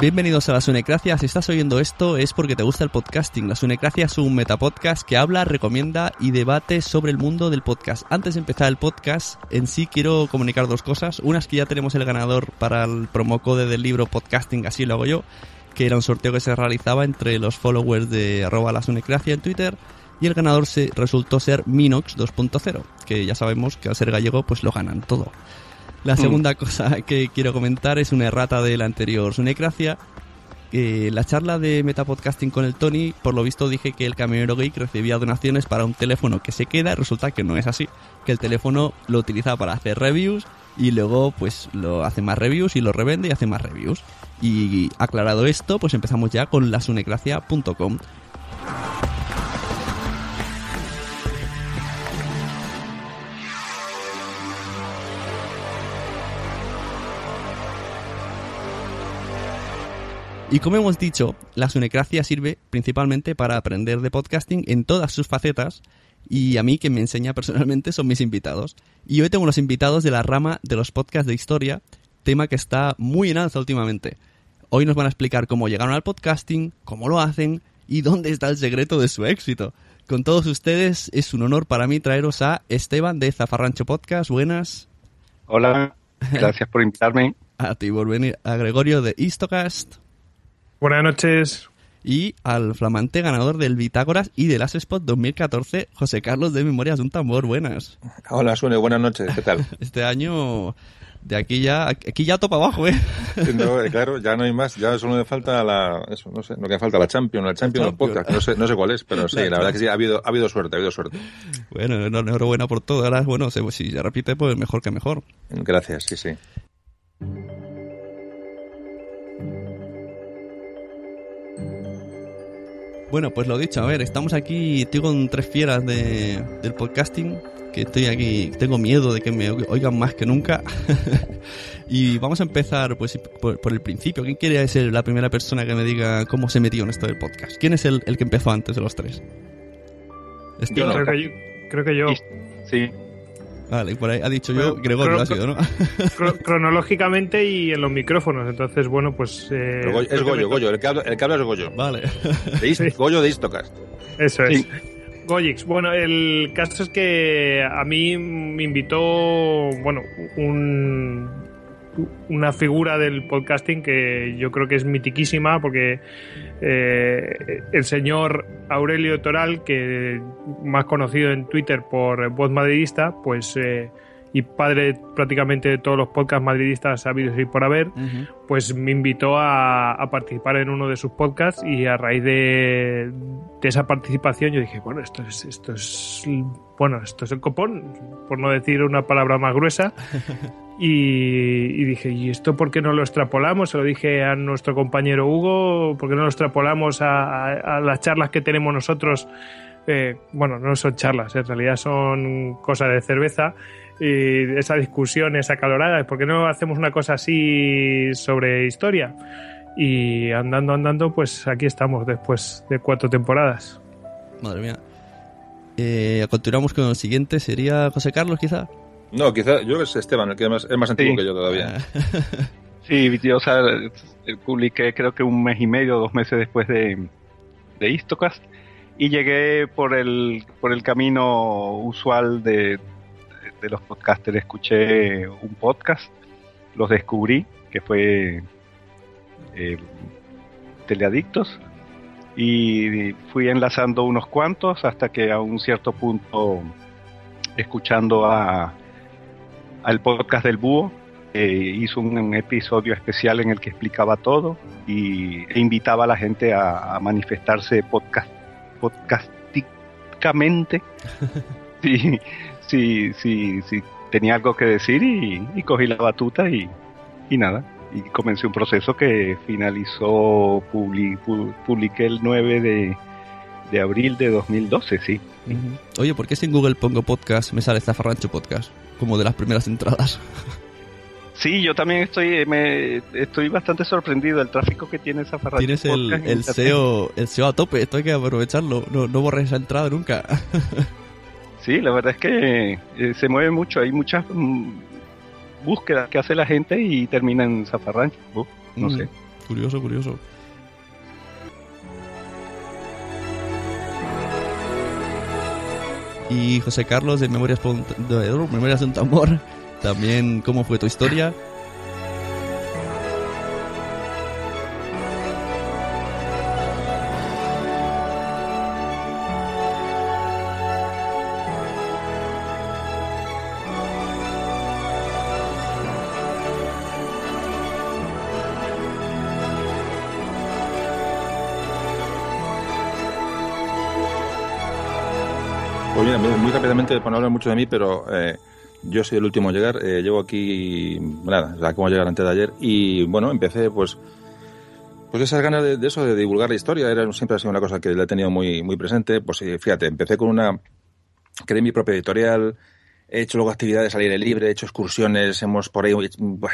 Bienvenidos a la Sunecracia. Si estás oyendo esto es porque te gusta el podcasting. La Sunecracia es un metapodcast que habla, recomienda y debate sobre el mundo del podcast. Antes de empezar el podcast, en sí quiero comunicar dos cosas. Una es que ya tenemos el ganador para el promocode del libro Podcasting, así lo hago yo, que era un sorteo que se realizaba entre los followers de arroba la Sunecracia en Twitter. Y el ganador se resultó ser Minox 2.0, que ya sabemos que al ser gallego pues lo ganan todo. La segunda cosa que quiero comentar es una errata de la anterior Sunecracia. La charla de Metapodcasting con el Tony, por lo visto dije que el camionero geek recibía donaciones para un teléfono que se queda, resulta que no es así. Que el teléfono lo utiliza para hacer reviews y luego pues lo hace más reviews y lo revende y hace más reviews. Y aclarado esto, pues empezamos ya con lasunecracia.com. Y como hemos dicho, la Sunecracia sirve principalmente para aprender de podcasting en todas sus facetas y a mí quien me enseña personalmente son mis invitados. Y hoy tengo los invitados de la rama de los podcasts de historia, tema que está muy en alza últimamente. Hoy nos van a explicar cómo llegaron al podcasting, cómo lo hacen y dónde está el secreto de su éxito. Con todos ustedes es un honor para mí traeros a Esteban de Zafarrancho Podcast. Buenas. Hola, gracias por invitarme. A ti por venir. A Gregorio de Istocast. Buenas noches. y al flamante ganador del Bitágoras y del As Spot 2014, José Carlos de Memorias de un Tambor. Buenas. Hola, Sune, buenas noches, ¿qué tal? Este año, de aquí ya, aquí ya topa abajo, ¿eh? No, claro, ya no hay más, ya solo me falta la, eso, no sé, lo que falta, la Champion, la Champion del Champion. podcast, no sé, no sé cuál es, pero sí, la verdad que sí, ha habido, ha habido suerte, ha habido suerte. Bueno, enhorabuena por todo. Ahora, bueno, si se repite, pues mejor que mejor. Gracias, sí, sí. Bueno, pues lo dicho, a ver, estamos aquí, estoy con tres fieras de, del podcasting, que estoy aquí, tengo miedo de que me oigan más que nunca. y vamos a empezar pues por, por el principio. ¿Quién quiere ser la primera persona que me diga cómo se metió en esto del podcast? ¿Quién es el, el que empezó antes de los tres? Yo no. Creo que yo. Creo que yo. Sí, Vale, por ahí ha dicho yo, Gregorio ha sido, ¿no? Cro- cronológicamente y en los micrófonos. Entonces, bueno, pues. eh, Goyo- es Goyo, me- Goyo, el que habla, el que habla es Goyo. vale. De Ist- Sí. Goyo de Istocast. Eso es. Sí. Goyix. Bueno, el caso es que a mí me invitó, bueno, un, una figura del podcasting que yo creo que es mitiquísima porque eh, el señor Aurelio Toral, que más conocido en Twitter por Voz Madridista, pues eh, y padre prácticamente de todos los podcasts madridistas habidos y por haber, pues me invitó a, participar en uno de sus podcasts y a raíz de, esa participación yo dije, bueno, esto es, esto es, bueno, esto es el copón, por no decir una palabra más gruesa. Y, dije, ¿y esto por qué no lo extrapolamos? Se lo dije a nuestro compañero Hugo, ¿por qué no lo extrapolamos a, las charlas que tenemos nosotros? Eh, bueno, no son charlas, en realidad son cosas de cerveza y esa discusión, esa calorada, ¿por qué no hacemos una cosa así sobre historia? Y andando, andando, pues aquí estamos después de cuatro temporadas. Madre mía. Eh, continuamos con el siguiente, ¿sería José Carlos quizá? No, quizá yo es Esteban, el que es más, es más antiguo que yo todavía. sí, yo o sea, publiqué creo que un mes y medio, dos meses después de, de Istocast y llegué por el, por el camino usual de, de los podcasters. Escuché un podcast, los descubrí, que fue eh, Teleadictos, y fui enlazando unos cuantos hasta que a un cierto punto, escuchando a al podcast del Búho, eh, hizo un, episodio especial en el que explicaba todo y, e invitaba a la gente a, manifestarse podcast, podcasticamente sí, sí, sí, sí, tenía algo que decir y, cogí la batuta y, nada. Y comencé un proceso que finalizó, publiqué el 9 de, abril de 2012, sí. Oye, ¿por qué si en Google pongo podcast me sale Zafarrancho Podcast? Como de las primeras entradas. Sí, yo también estoy me, estoy bastante sorprendido del tráfico que tiene Zafarrancho Tienes el, el SEO, el SEO a tope, esto hay que aprovecharlo, no, no borres esa entrada nunca. Sí, la verdad es que eh, se mueve mucho, hay muchas mm, búsquedas que hace la gente y termina en zafarrancho, no mm, sé. Curioso, curioso. Y José Carlos de Memorias, de Memorias de un Tambor, también cómo fue tu historia. Muy rápidamente, para no hablar mucho de mí, pero eh, yo soy el último a llegar. Eh, llevo aquí, nada, acabo de llegar antes de ayer. Y bueno, empecé pues pues esas ganas de, eso, de divulgar la historia, era, siempre ha sido una cosa que le he tenido muy, muy presente. Pues fíjate, empecé con una, creé mi propia editorial, he hecho luego actividades al aire libre, he hecho excursiones, hemos por ahí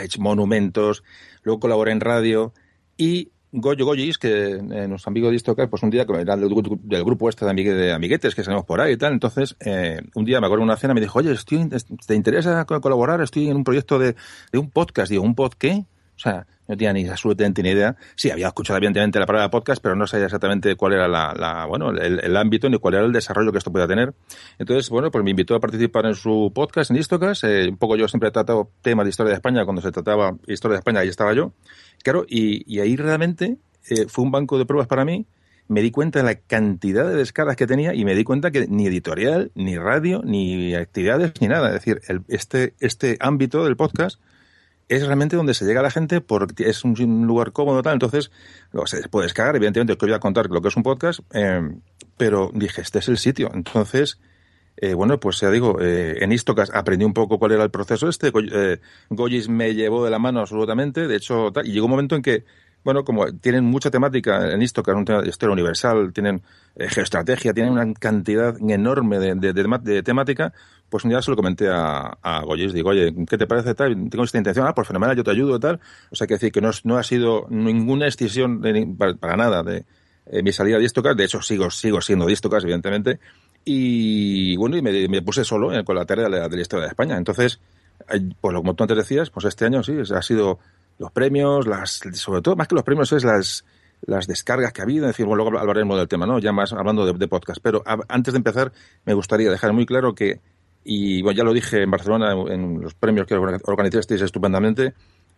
hecho monumentos, luego colaboré en radio y Goyo Goyis, que eh, nuestro amigo de Istocas, pues un día, era del, del grupo este de, de, amiguetes que salimos por ahí y tal, entonces eh, un día me acuerdo de una cena me dijo, oye, estoy, ¿te interesa colaborar? Estoy en un proyecto de, un podcast. Digo, ¿un pod qué? O sea, no tenía ni absolutamente ni idea. Sí, había escuchado evidentemente la palabra podcast, pero no sabía exactamente cuál era la, la bueno, el, el, ámbito ni cuál era el desarrollo que esto podía tener. Entonces, bueno, pues me invitó a participar en su podcast, en Istocas. Eh, un poco yo siempre he tratado temas de historia de España. Cuando se trataba historia de España, ahí estaba yo. Claro, y, y ahí realmente eh, fue un banco de pruebas para mí. Me di cuenta de la cantidad de descargas que tenía y me di cuenta que ni editorial, ni radio, ni actividades, ni nada. Es decir, el, este, este ámbito del podcast es realmente donde se llega a la gente porque es un, lugar cómodo tal. Entonces, lo, se puede descargar. Evidentemente, que voy a contar lo que es un podcast, eh, pero dije, este es el sitio. Entonces, eh, bueno, pues ya digo, eh, en Istocas aprendí un poco cuál era el proceso este. Eh, Goyis me llevó de la mano absolutamente. De hecho, y llegó un momento en que bueno, como tienen mucha temática en es un tema de historia universal, tienen eh, geoestrategia, tienen una cantidad enorme de, de, de, temática, pues un día se lo comenté a, a digo, oye, ¿qué te parece tal? Tengo esta intención, ah, pues fenomenal, yo te ayudo tal. O sea, que decir que no, ha sido ninguna extinción para, nada de eh, mi salida de Istocas, de hecho sigo, sigo siendo de Istocas, evidentemente, y bueno, y me, puse solo con la tarea de la, de la historia de España. Entonces, pues como tú antes decías, pues este año sí, ha sido los premios, las, sobre todo más que los premios es las, las descargas que ha habido, es decir, bueno, luego hablaremos del tema, ¿no? Ya más hablando de, podcast. Pero antes de empezar, me gustaría dejar muy claro que, y bueno, ya lo dije en Barcelona en los premios que organizasteis estupendamente,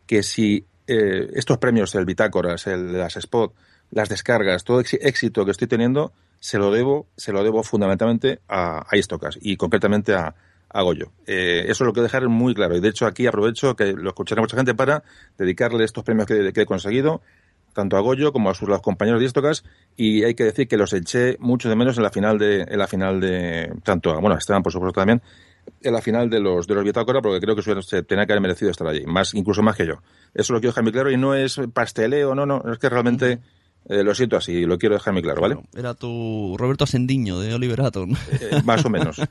que si eh, estos premios, el Bitácoras, el las Spot, las descargas, todo éxito que estoy teniendo, se lo debo, se lo debo fundamentalmente a, a Istocas y concretamente a, a Goyo. Eh, eso lo quiero dejar muy claro. Y de hecho aquí aprovecho que lo escuchará mucha gente para dedicarle estos premios que, que he conseguido tanto a Goyo como a sus los compañeros de Istocas y hay que decir que los eché mucho de menos en la final de en la final de tanto a, bueno a Esteban por supuesto también en la final de los de los Bitácora porque creo que se tenía que haber merecido estar allí más incluso más que yo eso lo quiero dejar muy claro y no es pasteleo no no es que realmente eh, lo siento así, lo quiero dejar muy claro, ¿vale? Era tu Roberto Sendiño de Oliver Atom. Eh, más o menos.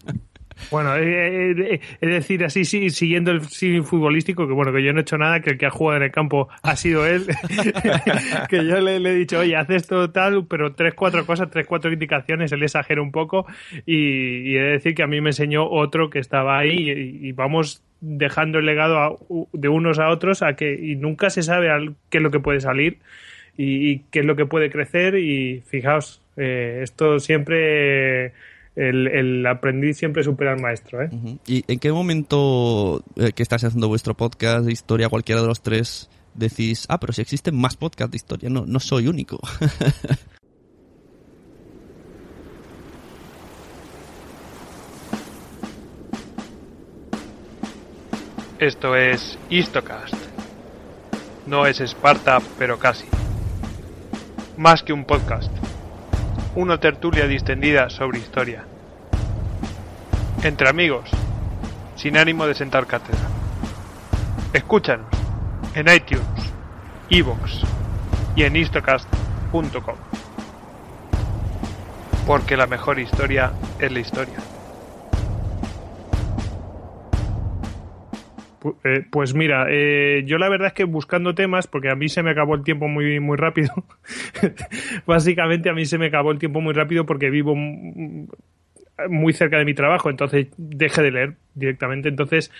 Bueno, eh, es decir, así sí, siguiendo el cine futbolístico, que bueno, que yo no he hecho nada, que el que ha jugado en el campo ha sido él, que yo le, he dicho, oye, haz esto tal, pero tres, cuatro cosas, tres, cuatro indicaciones, él exagera un poco y, he de decir que a mí me enseñó otro que estaba ahí y, vamos dejando el legado de unos a otros a que y nunca se sabe qué es lo que puede salir y, qué es lo que puede crecer y fijaos, eh, esto siempre... El, aprendiz siempre supera al maestro. ¿eh? ¿Y en qué momento eh, que estás haciendo vuestro podcast de historia, cualquiera de los tres, decís, ah, pero si existen más podcasts de historia, no, no soy único? Esto es Histocast. No es Esparta, pero casi más que un podcast, una tertulia distendida sobre historia. Entre amigos, sin ánimo de sentar cátedra. Escúchanos en iTunes, Evox y en istocast.com. Porque la mejor historia es la historia. Eh, pues mira, eh, yo la verdad es que buscando temas, porque a mí se me acabó el tiempo muy, muy rápido. Básicamente a mí se me acabó el tiempo muy rápido porque vivo muy cerca de mi trabajo, entonces dejé de leer directamente. Entonces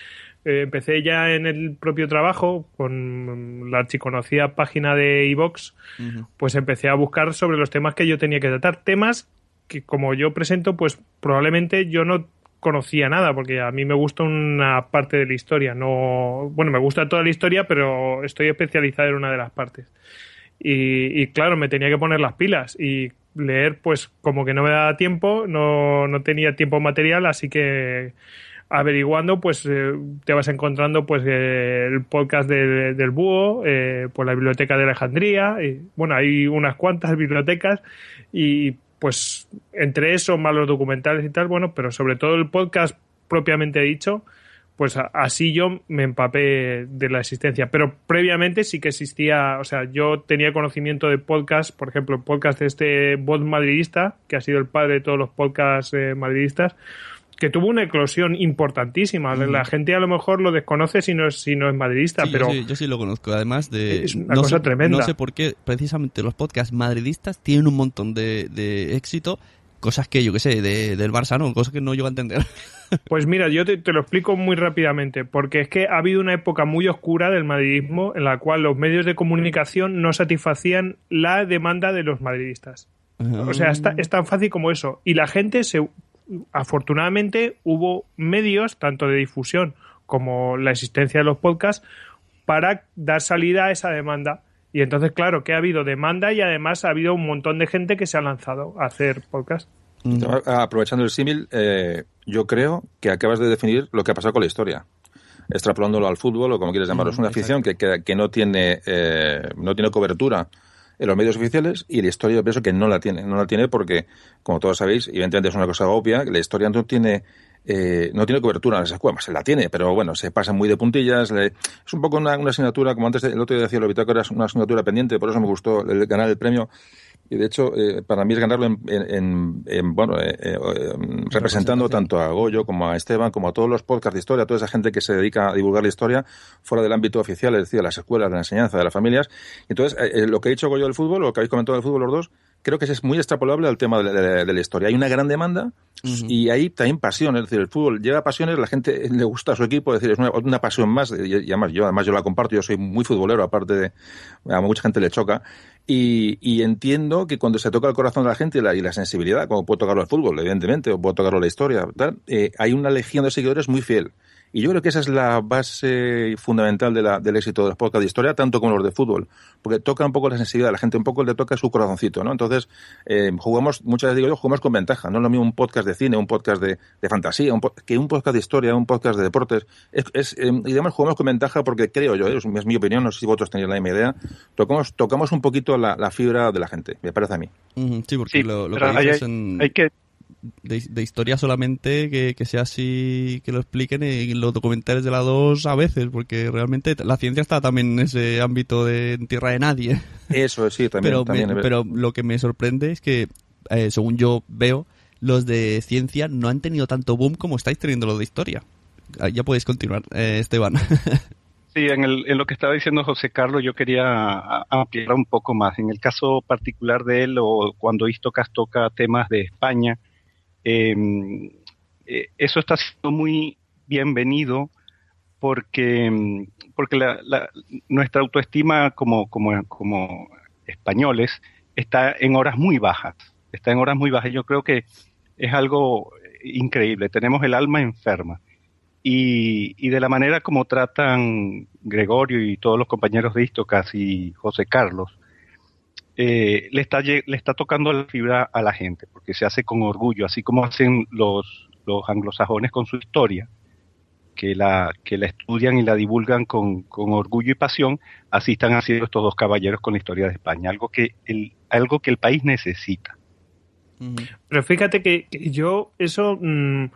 eh, empecé ya en el propio trabajo con la archiconocida página de iVox, pues empecé a buscar sobre los temas que yo tenía que tratar. Temas que como yo presento, pues probablemente yo no conocía nada, porque a mí me gusta una parte de la historia. No, bueno, me gusta toda la historia, pero estoy especializado en una de las partes. Y, claro, me tenía que poner las pilas y leer, pues como que no me daba tiempo, no, no tenía tiempo material, así que averiguando, pues eh, te vas encontrando pues eh, el podcast del Búho, eh, pues la biblioteca de Alejandría, y bueno, hay unas cuantas bibliotecas y pues entre eso, más los documentales y tal, bueno, pero sobre todo el podcast propiamente dicho, pues así yo me empapé de la existencia. Pero previamente sí que existía, o sea, yo tenía conocimiento de podcast, por ejemplo, podcast de este bot madridista, que ha sido el padre de todos los podcasts eh, madridistas, que tuvo una eclosión importantísima. La gente a lo mejor lo desconoce si no es, si no es madridista, pero... Yo sí, lo conozco, además de... Es una cosa tremenda. No sé por qué precisamente los podcasts madridistas tienen un montón de, éxito, cosas que yo que sé, del Barça no, cosas que no llego a entender. Pues mira, yo te, lo explico muy rápidamente, porque es que ha habido una época muy oscura del madridismo en la cual los medios de comunicación no satisfacían la demanda de los madridistas. O sea, es tan fácil como eso. Y la gente se afortunadamente hubo medios, tanto de difusión como la existencia de los podcasts, para dar salida a esa demanda. Y entonces, claro, que ha habido demanda y además ha habido un montón de gente que se ha lanzado a hacer podcast. Mm. Aprovechando el símil, eh, yo creo que acabas de definir lo que ha pasado con la historia. Extrapolándolo al fútbol o como quieres llamarlo. es una afición que, que, no, tiene, eh, no tiene cobertura en los medios oficiales y la historia pienso que no la tiene. No la tiene porque, como todos sabéis, evidentemente es una cosa obvia, la historia no tiene eh, no tiene cobertura en las escuelas, se la tiene, pero bueno, se pasa muy de puntillas. es un poco una, asignatura, como antes el otro día decía lo bitácora, es una asignatura pendiente, por eso me gustó el, ganar el premio. Y de hecho, eh, para mí es ganarlo en, bueno, eh, eh, representando tanto a Goyo como a Esteban, como a todos los podcasts de historia, a toda esa gente que se dedica a divulgar la historia fuera del ámbito oficial, es decir, a las escuelas, de la enseñanza, de las familias. Entonces, lo que ha dicho Goyo del fútbol, lo que habéis comentado del fútbol los dos, creo que es muy extrapolable al tema de, la historia. Hay una gran demanda y hay también pasión, es decir, el fútbol lleva pasiones, la gente le gusta a su equipo, es decir, es una, pasión más, y, además yo además yo la comparto, yo soy muy futbolero, aparte de, a mucha gente le choca, y, entiendo que cuando se toca el corazón de la gente y la, y la sensibilidad, como puede tocarlo el fútbol, evidentemente, o puede tocarlo la historia, tal, eh, hay una legión de seguidores muy fiel. Y yo creo que esa es la base fundamental de la, del éxito de los podcasts de historia, tanto como los de fútbol, porque toca un poco la sensibilidad de la gente, un poco le toca su corazoncito, ¿no? Entonces, eh, jugamos, muchas veces digo yo, jugamos con ventaja. No es lo mismo un podcast de cine, un podcast de, de fantasía, un que un podcast de historia, un podcast de deportes. Es, es eh, y además jugamos con ventaja porque creo yo, es, es, mi opinión, no sé si vosotros tenéis la misma idea, tocamos, tocamos un poquito la, la fibra de la gente, me parece a mí. Sí, porque sí, lo, lo que dices hay, en... hay que de, de, historia solamente que, que, sea así, que lo expliquen en los documentales de la 2 a veces, porque realmente la ciencia está también en ese ámbito de en tierra de nadie. Eso sí, también. pero, también, me, pero lo que me sorprende es que, eh, según yo veo, los de ciencia no han tenido tanto boom como estáis teniendo los de historia. Ya podéis continuar, eh, Esteban. Sí, en, el, en, lo que estaba diciendo José Carlos, yo quería ampliar un poco más. En el caso particular de él, o cuando Istocas toca temas de España, eh, eh, eso está siendo muy bienvenido porque, porque la, la, nuestra autoestima como, como, como españoles está en horas muy bajas. Está en horas muy bajas. Yo creo que es algo increíble. Tenemos el alma enferma. Y, y, de la manera como tratan Gregorio y todos los compañeros de Istocas y José Carlos, eh, le, está, le está tocando la fibra a la gente, porque se hace con orgullo, así como hacen los, los anglosajones con su historia, que la, que la estudian y la divulgan con, con, orgullo y pasión, así están haciendo estos dos caballeros con la historia de España, algo que el, algo que el país necesita. Pero fíjate que, que yo eso... Mmm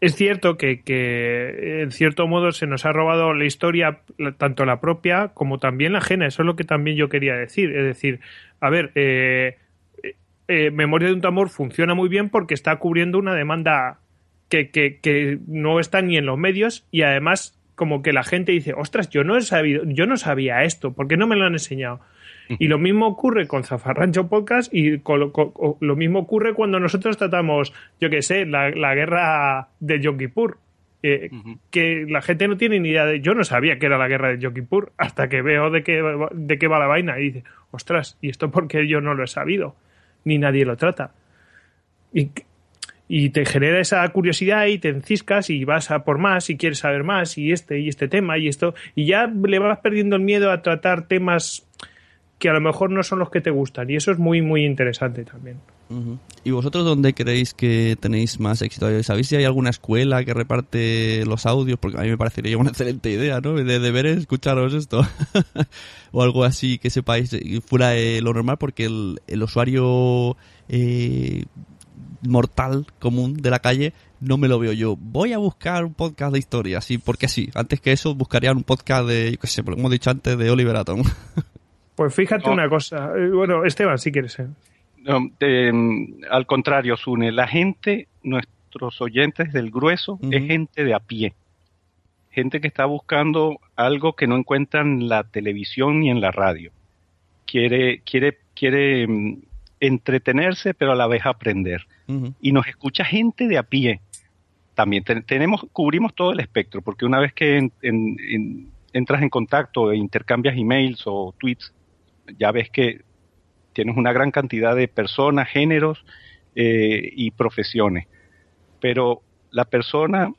es cierto que, que, en cierto modo se nos ha robado la historia, tanto la propia como también la ajena. Eso es lo que también yo quería decir. Es decir, a ver, eh, eh, Memoria de un tambor funciona muy bien porque está cubriendo una demanda que, que, que, no está ni en los medios y además como que la gente dice, ostras, yo no he sabido, yo no sabía esto, ¿por qué no me lo han enseñado? Y lo mismo ocurre con Zafarrancho Podcast y con, con, con, lo mismo ocurre cuando nosotros tratamos, yo qué sé, la, la, guerra de Yom Kippur. Eh, uh -huh. Que la gente no tiene ni idea de. Yo no sabía que era la guerra de Yom Kippur hasta que veo de qué, de qué va la vaina y dice, ostras, ¿y esto porque yo no lo he sabido? Ni nadie lo trata. Y, y te genera esa curiosidad y te enciscas y vas a por más y quieres saber más y este y este tema y esto. Y ya le vas perdiendo el miedo a tratar temas que a lo mejor no son los que te gustan y eso es muy muy interesante también. ¿Y vosotros dónde creéis que tenéis más éxito? ¿Sabéis si hay alguna escuela que reparte los audios? Porque a mí me parecería una excelente idea, ¿no? De deber escucharos esto. o algo así que sepáis fuera de lo normal porque el, usuario eh, mortal común de la calle no me lo veo yo. Voy a buscar un podcast de historia, así porque sí. Antes que eso buscaría un podcast de, yo qué sé, como he dicho antes, de Oliver Atom. Pues fíjate no. una cosa. Bueno, Esteban, si quieres. ¿eh? No, eh, al contrario, Sune, la gente, nuestros oyentes del grueso, uh -huh. es gente de a pie. Gente que está buscando algo que no encuentra en la televisión ni en la radio. Quiere, quiere, quiere um, entretenerse, pero a la vez aprender. Uh -huh. Y nos escucha gente de a pie. También te, tenemos, cubrimos todo el espectro, porque una vez que en, en, en, entras en contacto e intercambias emails o tweets, ya ves que tienes una gran cantidad de personas, géneros eh, y profesiones. Pero la persona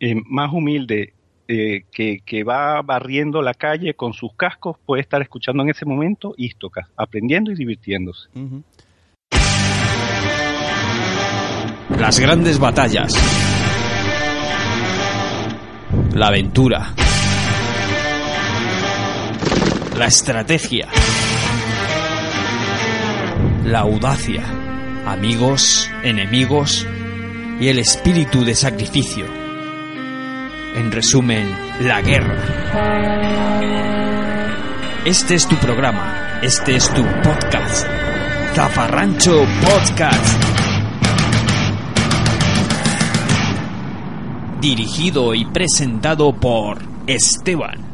eh, más humilde eh, que, va barriendo la calle con sus cascos puede estar escuchando en ese momento Istocas, aprendiendo y divirtiéndose. Las grandes batallas. La aventura la estrategia, la audacia, amigos, enemigos y el espíritu de sacrificio. En resumen, la guerra. Este es tu programa, este es tu podcast. Zafarrancho Podcast. Dirigido y presentado por Esteban.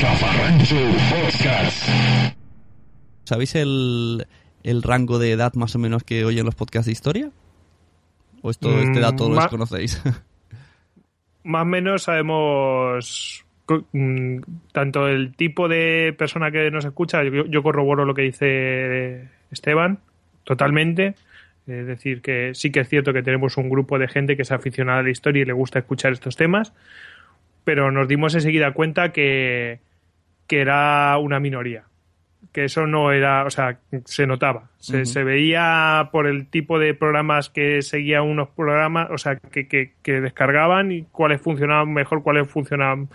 Zafarrancho Podcast. ¿Sabéis el, el rango de edad más o menos que oyen los podcasts de historia? ¿O esto, mm, este dato lo conocéis? más o menos sabemos mm, tanto el tipo de persona que nos escucha, yo, yo corroboro lo que dice Esteban, totalmente. Es decir, que sí que es cierto que tenemos un grupo de gente que es aficionada a la historia y le gusta escuchar estos temas, pero nos dimos enseguida cuenta que, que era una minoría. Que eso no era, o sea, se notaba. Se, se veía por el tipo de programas que seguían unos programas, o sea, que, que, que descargaban y cuáles funcionaban mejor, cuáles funcionaban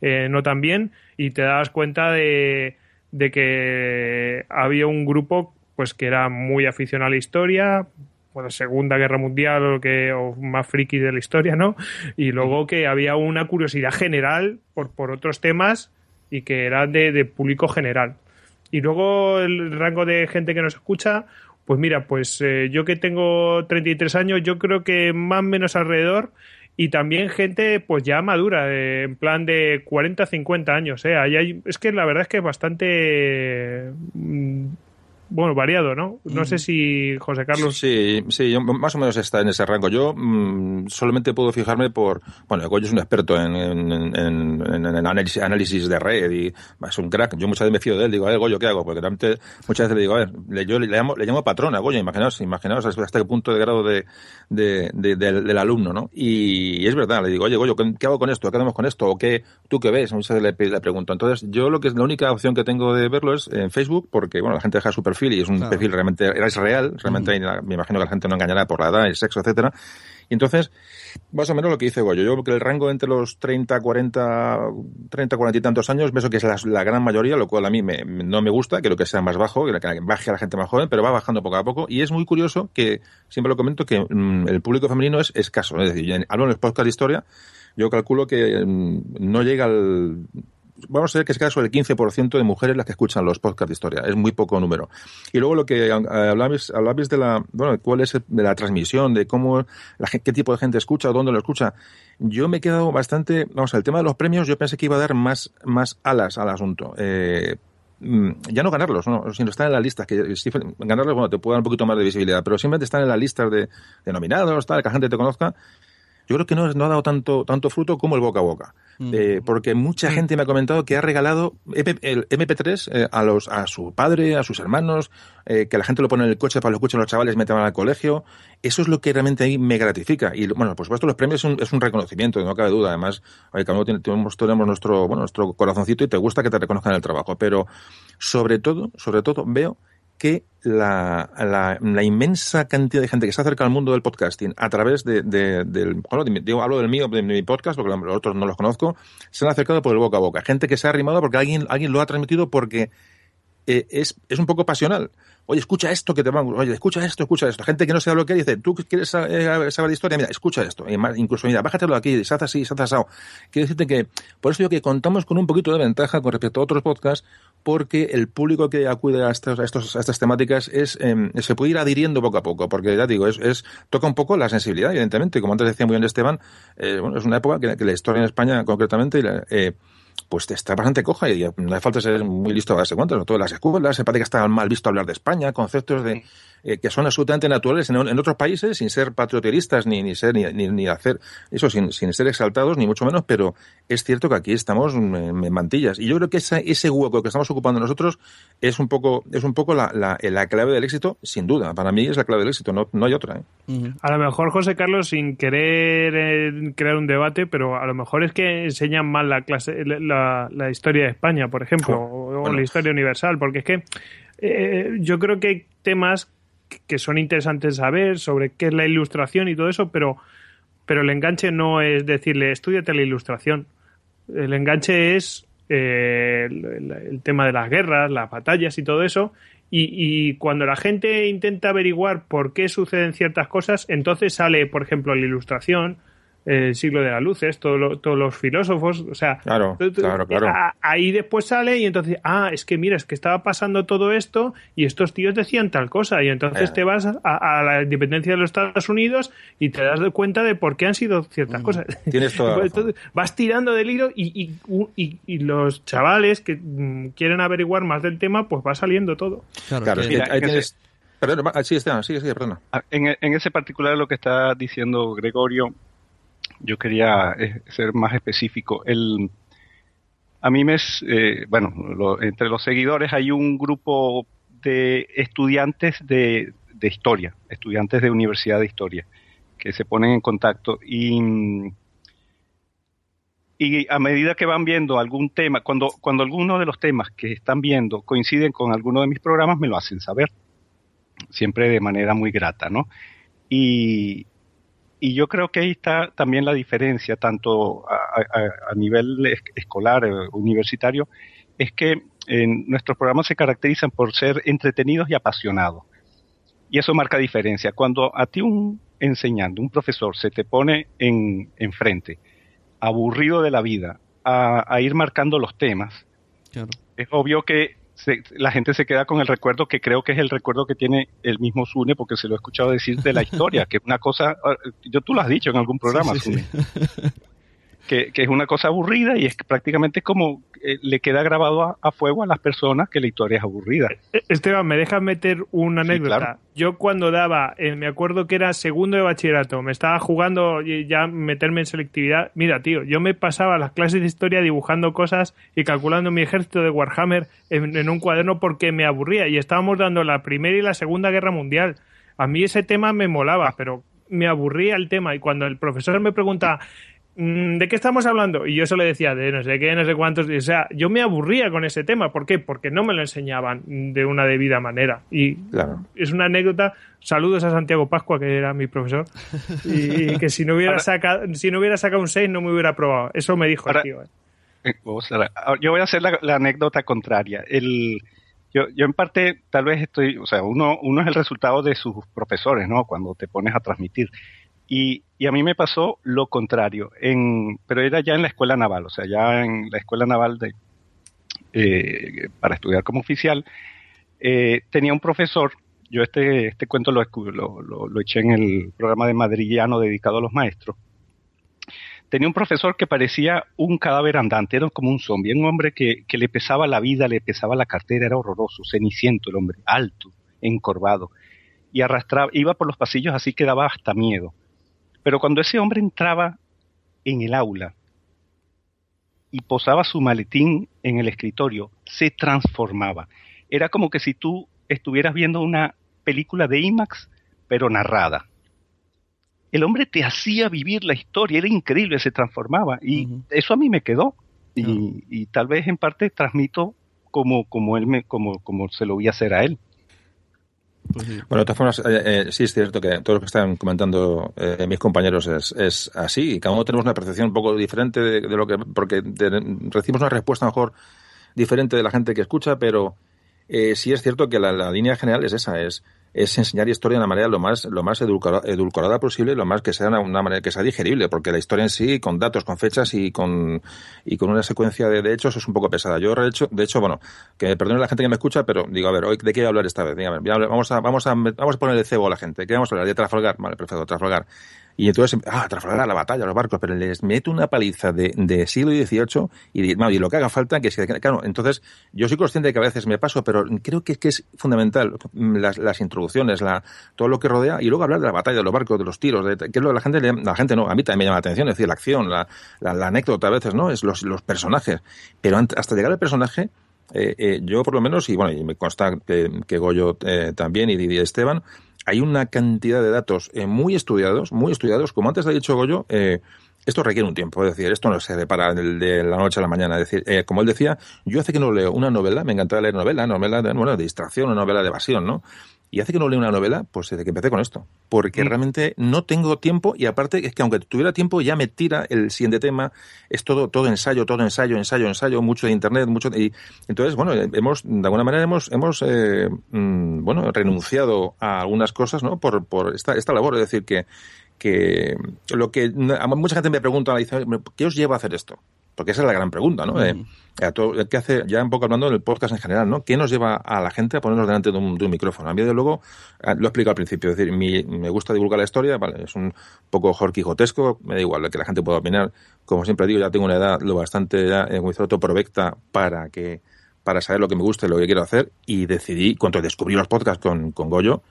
eh, no tan bien. Y te dabas cuenta de, de que había un grupo pues que era muy aficionado a la historia, bueno, Segunda Guerra Mundial o, que, o más friki de la historia, ¿no? Y luego que había una curiosidad general por, por otros temas y que era de, de público general. Y luego el rango de gente que nos escucha, pues mira, pues eh, yo que tengo 33 años, yo creo que más o menos alrededor y también gente pues ya madura, en plan de 40, 50 años, ¿eh? Es que la verdad es que es bastante... mm, bueno, variado, ¿no? No sé si José Carlos... Sí, sí, yo- más o menos está en ese rango. Yo mm, solamente puedo fijarme por. Bueno, Goyo es un experto en, en, en- análisis, análisis de red y es un crack. Yo muchas veces me fío de él, digo, a ver, Goyo, ¿qué hago? Porque realmente muchas veces le digo, a ver, le, yo le, llamo, le llamo patrón a Goyo, imaginaos, imaginaos hasta qué punto de grado de, de- de- del, del alumno, ¿no? Y, es verdad, le digo, oye, Goyo, ¿qué, qué hago con esto? ¿Qué hacemos con esto? ¿O qué, tú qué ves? Muchas veces le, le pregunto. Entonces, yo lo que es la única opción que tengo de verlo es en Facebook, porque, bueno, la gente deja su perfil y es un Claro. perfil realmente es real, realmente me imagino que la gente no engañará por la edad, el sexo, etcétera. Y entonces, más o menos lo que dice Goyo, yo creo que el rango entre los 30, 40, 30, 40 y tantos años, pienso que es la, la gran mayoría, lo cual a mí me- no me gusta, creo que sea más bajo, que la- que baje a la gente más joven, pero va bajando poco a poco. Y es muy curioso que, siempre lo comento, que mm, el público femenino es escaso. Es decir, hablo en los podcasts de historia, yo calculo que mm, no llega al vamos a ver que es caso del 15% de mujeres las que escuchan los podcasts de historia. Es muy poco número. Y luego lo que eh, hablabais, hablabais de la, bueno, cuál es el- de la transmisión, de cómo, la, qué tipo de gente escucha dónde lo escucha. Yo me he quedado bastante, vamos, el tema de los premios yo pensé que iba a dar más, más alas al asunto. Eh, mm, ya no ganarlos, no, sino están en las listas, que sí, ganarlos, bueno, te puede dar un poquito más de visibilidad, pero simplemente están en las listas de, de nominados, tal, que la gente te conozca. Yo creo que no, no ha dado tanto, tanto fruto como el boca a boca. Eh, porque mucha gente me ha comentado que ha regalado EP el MP3 eh, a los a su padre, a sus hermanos, eh, que la gente lo pone en el coche para lo escuchen los chavales van al colegio. Eso es lo que realmente a mí me gratifica. Y bueno, por supuesto, los premios es un, es un reconocimiento, no cabe duda. Además, oye, cada uno tiene- tenemos, tenemos nuestro, bueno, nuestro corazoncito y te gusta que te reconozcan el trabajo. Pero sobre todo, sobre todo, veo que la, la, inmensa cantidad de gente que se acerca al mundo del podcasting a través de, de- del, bueno, digo, hablo del mío, de mi podcast, porque los otros no los conozco, se han acercado por el boca a boca. Gente que se ha arrimado porque alguien, alguien lo ha transmitido porque eh, es, es un poco pasional. Oye, escucha esto que te va, oye, escucha esto, escucha esto. Gente que no sabe lo que dice, tú quieres saber, saber de historia, mira, escucha esto. Más, incluso, mira, bájatelo aquí, se así, se hace asado. Quiero decirte que, por eso digo que contamos con un poquito de ventaja con respecto a otros podcasts, porque el público que acude a, estos, a, a estas temáticas es, eh, se puede ir adhiriendo poco a poco, porque ya digo, es, es toca un poco la sensibilidad, evidentemente. Como antes decía muy bien Esteban, eh, bueno, es una época que, la historia en España, concretamente, eh, pues está bastante coja y no hace falta ser muy listo a darse cuenta, sobre todo en las escuelas, se parece que está mal visto hablar de España, conceptos de eh, que son absolutamente naturales en, en, otros países, sin ser patrioteristas ni, ni ser ni, ni, ni hacer eso, sin, sin, ser exaltados, ni mucho menos, pero es cierto que aquí estamos en, en mantillas. Y yo creo que esa, ese hueco que estamos ocupando nosotros es un poco, es un poco la, la, la clave del éxito, sin duda. Para mí es la clave del éxito, no, no hay otra. ¿eh? Uh -huh. A lo mejor, José Carlos, sin querer eh, crear un debate, pero a lo mejor es que enseñan mal la clase, la, la historia de España, por ejemplo, oh, o, bueno. la historia universal, porque es que eh, yo creo que hay temas que son interesantes saber sobre qué es la ilustración y todo eso, pero, pero el enganche no es decirle, estudiate la ilustración. El enganche es eh, el, tema de las guerras, las batallas y todo eso. Y, cuando la gente intenta averiguar por qué suceden ciertas cosas, entonces sale, por ejemplo, la ilustración, el siglo de las luces, todo lo, todos los filósofos, o sea, claro, claro, claro. A, ahí después sale y entonces, ah, es que mira, es que estaba pasando todo esto y estos tíos decían tal cosa y entonces eh. te vas a, a, la independencia de los Estados Unidos y te das cuenta de por qué han sido ciertas mm, cosas. Tienes toda entonces, vas tirando del hilo y, y, y, y, los chavales que mm, quieren averiguar más del tema, pues va saliendo todo. Claro, claro mira, ahí tienes... Perdón, sí, Esteban, sigue, sigue, perdona. En, en ese particular lo que está diciendo Gregorio, yo quería eh, ser más específico. El, a mí me es, eh, bueno, lo, entre los seguidores hay un grupo de estudiantes de, de historia, estudiantes de universidad de historia, que se ponen en contacto y, y a medida que van viendo algún tema, cuando, cuando alguno de los temas que están viendo coinciden con alguno de mis programas, me lo hacen saber, siempre de manera muy grata, ¿no? Y, y yo creo que ahí está también la diferencia, tanto a, nivel escolar, eh, universitario, es que en nuestros programas se caracterizan por ser entretenidos y apasionados. Y eso marca diferencia. Cuando a ti un enseñando, un profesor se te pone en, enfrente, aburrido de la vida, a, ir marcando los temas, es obvio que la gente se queda con el recuerdo que creo que es el recuerdo que tiene el mismo Sune, porque se lo he escuchado decir de la historia, que es una cosa, ah, yo tú lo has dicho en algún programa, Sune. Que, es una cosa aburrida y es que prácticamente como eh, le queda grabado a, fuego a las personas que la historia es aburrida. Eh, Esteban, ¿me dejas meter una anécdota? Yo cuando daba, eh, me acuerdo que era segundo de bachillerato, me estaba jugando ya meterme en selectividad. Mira, tío, yo me pasaba las clases de historia dibujando cosas y calculando mi ejército de Warhammer en, en un cuaderno porque me aburría y estábamos dando la Primera y la Segunda Guerra Mundial. A mí ese tema me molaba, pero me aburría el tema y cuando el profesor me pregunta ¿de qué estamos hablando? Y yo se le decía de no sé qué, no sé cuántos. O sea, yo me aburría con ese tema. ¿Por qué? Porque no me lo enseñaban de una debida manera. Y es una anécdota. Saludos a Santiago Pascua, que era mi profesor. Y, que si no hubiera sacado, si no hubiera sacado un 6, no me hubiera aprobado. Eso me dijo el tío. ¿eh? Eh, yo voy a hacer la, anécdota contraria. El, yo, yo en parte, tal vez estoy, o sea, uno, uno es el resultado de sus profesores, ¿no? Cuando te pones a transmitir. Y, a mí me pasó lo contrario, en, pero era ya en la escuela naval, o sea, ya en la escuela naval de, eh, para estudiar como oficial, eh, tenía un profesor, yo este, este cuento lo, lo, eché en el programa de Madrillano dedicado a los maestros, tenía un profesor que parecía un cadáver andante, era como un zombie, un hombre que, que le pesaba la vida, le pesaba la cartera, era horroroso, ceniciento el hombre, alto, encorvado, y arrastraba, iba por los pasillos así que daba hasta miedo. Pero cuando ese hombre entraba en el aula y posaba su maletín en el escritorio, se transformaba. Era como que si tú estuvieras viendo una película de IMAX, pero narrada. El hombre te hacía vivir la historia, era increíble, se transformaba. Y eso a mí me quedó. Y, tal vez en parte transmito como, como, él me, como, como se lo voy a hacer a él. Pues bueno, de todas formas, eh, eh, sí es cierto que todo lo que están comentando eh, mis compañeros es, así y cada uno tenemos una percepción un poco diferente de, lo que, porque recibimos una respuesta mejor diferente de la gente que escucha, pero sí es cierto que la, la, línea general es esa, es es enseñar historia de una manera lo más, lo más edulcorada, posible, lo más que sea una, una, manera que sea digerible, porque la historia en sí, con datos, con fechas y con, y con una secuencia de, de hechos, es un poco pesada. Yo, de hecho, de hecho, bueno, que me perdone la gente que me escucha, pero digo, a ver, hoy, ¿de qué voy a hablar esta vez? vamos a, vamos a, vamos a poner el cebo a la gente. ¿Qué vamos a hablar? De Trafalgar. Vale, perfecto, Trafalgar. Y entonces, ah, Trafalgar, la batalla, los barcos, pero les meto una paliza de, de siglo XVIII y, lo que haga falta, que es claro, entonces, yo soy consciente de que a veces me paso, pero creo que, que es fundamental las, las introducciones, la, todo lo que rodea, y luego hablar de la batalla, de los barcos, de los tiros, de, que es lo que la gente, la gente no, a mí también me llama la atención, es decir, la acción, la, la, anécdota a veces, ¿no? Es los, los personajes. Pero hasta llegar al personaje, eh, eh, yo por lo menos, y bueno, y me consta que, que Goyo eh, también y, y Esteban, hay una cantidad de datos eh, muy estudiados, muy estudiados, como antes ha dicho Goyo, eh, esto requiere un tiempo, es decir, esto no se para de la noche a la mañana. Es decir, eh, como él decía, yo hace que no leo una novela, me encanta leer novela, novela de, bueno, de distracción, una novela de evasión, ¿no? Y hace que no leo una novela, pues desde que empecé con esto. Porque mm. realmente no tengo tiempo y aparte es que aunque tuviera tiempo ya me tira el siguiente tema. Es todo, todo ensayo, todo ensayo, ensayo, ensayo, mucho de internet, mucho y entonces, bueno, hemos, de alguna manera hemos, hemos eh, mm, bueno, renunciado a algunas cosas, ¿no? Por, por esta, esta labor. Es decir, que, que lo que mucha gente me pregunta, dice, ¿qué os lleva a hacer esto? Porque esa es la gran pregunta, ¿no? Eh, ¿Qué hace, ya un poco hablando del podcast en general, ¿no? ¿Qué nos lleva a la gente a ponernos delante de un, micrófono? A mí, de luego, ah, lo he explicado al principio, es decir, me gusta divulgar la historia, vale, es un poco jorquijotesco, me da igual que la gente pueda opinar. Como siempre digo, ya tengo una edad lo bastante ya, en provecta para que para saber lo que me gusta y lo que quiero hacer y decidí, cuando descubrí los podcasts con, con Goyo,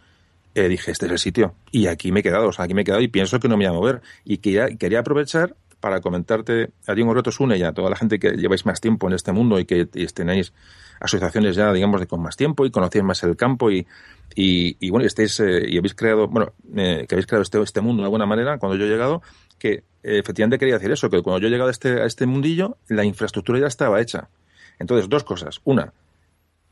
eh, dije, este es el sitio. Y aquí me he quedado, o sea, aquí me he quedado y pienso que no me voy a mover. Y quería, quería aprovechar para comentarte a ti en y a toda la gente que lleváis más tiempo en este mundo y que tenéis asociaciones ya, digamos, de con más tiempo y conocéis más el campo y, y, bueno, eh, y habéis creado, bueno, eh, que habéis creado este, este mundo de alguna manera, cuando yo he llegado, que eh, efectivamente quería decir eso, que cuando yo he llegado a este, a este mundillo, la infraestructura ya estaba hecha. Entonces, dos cosas. Una,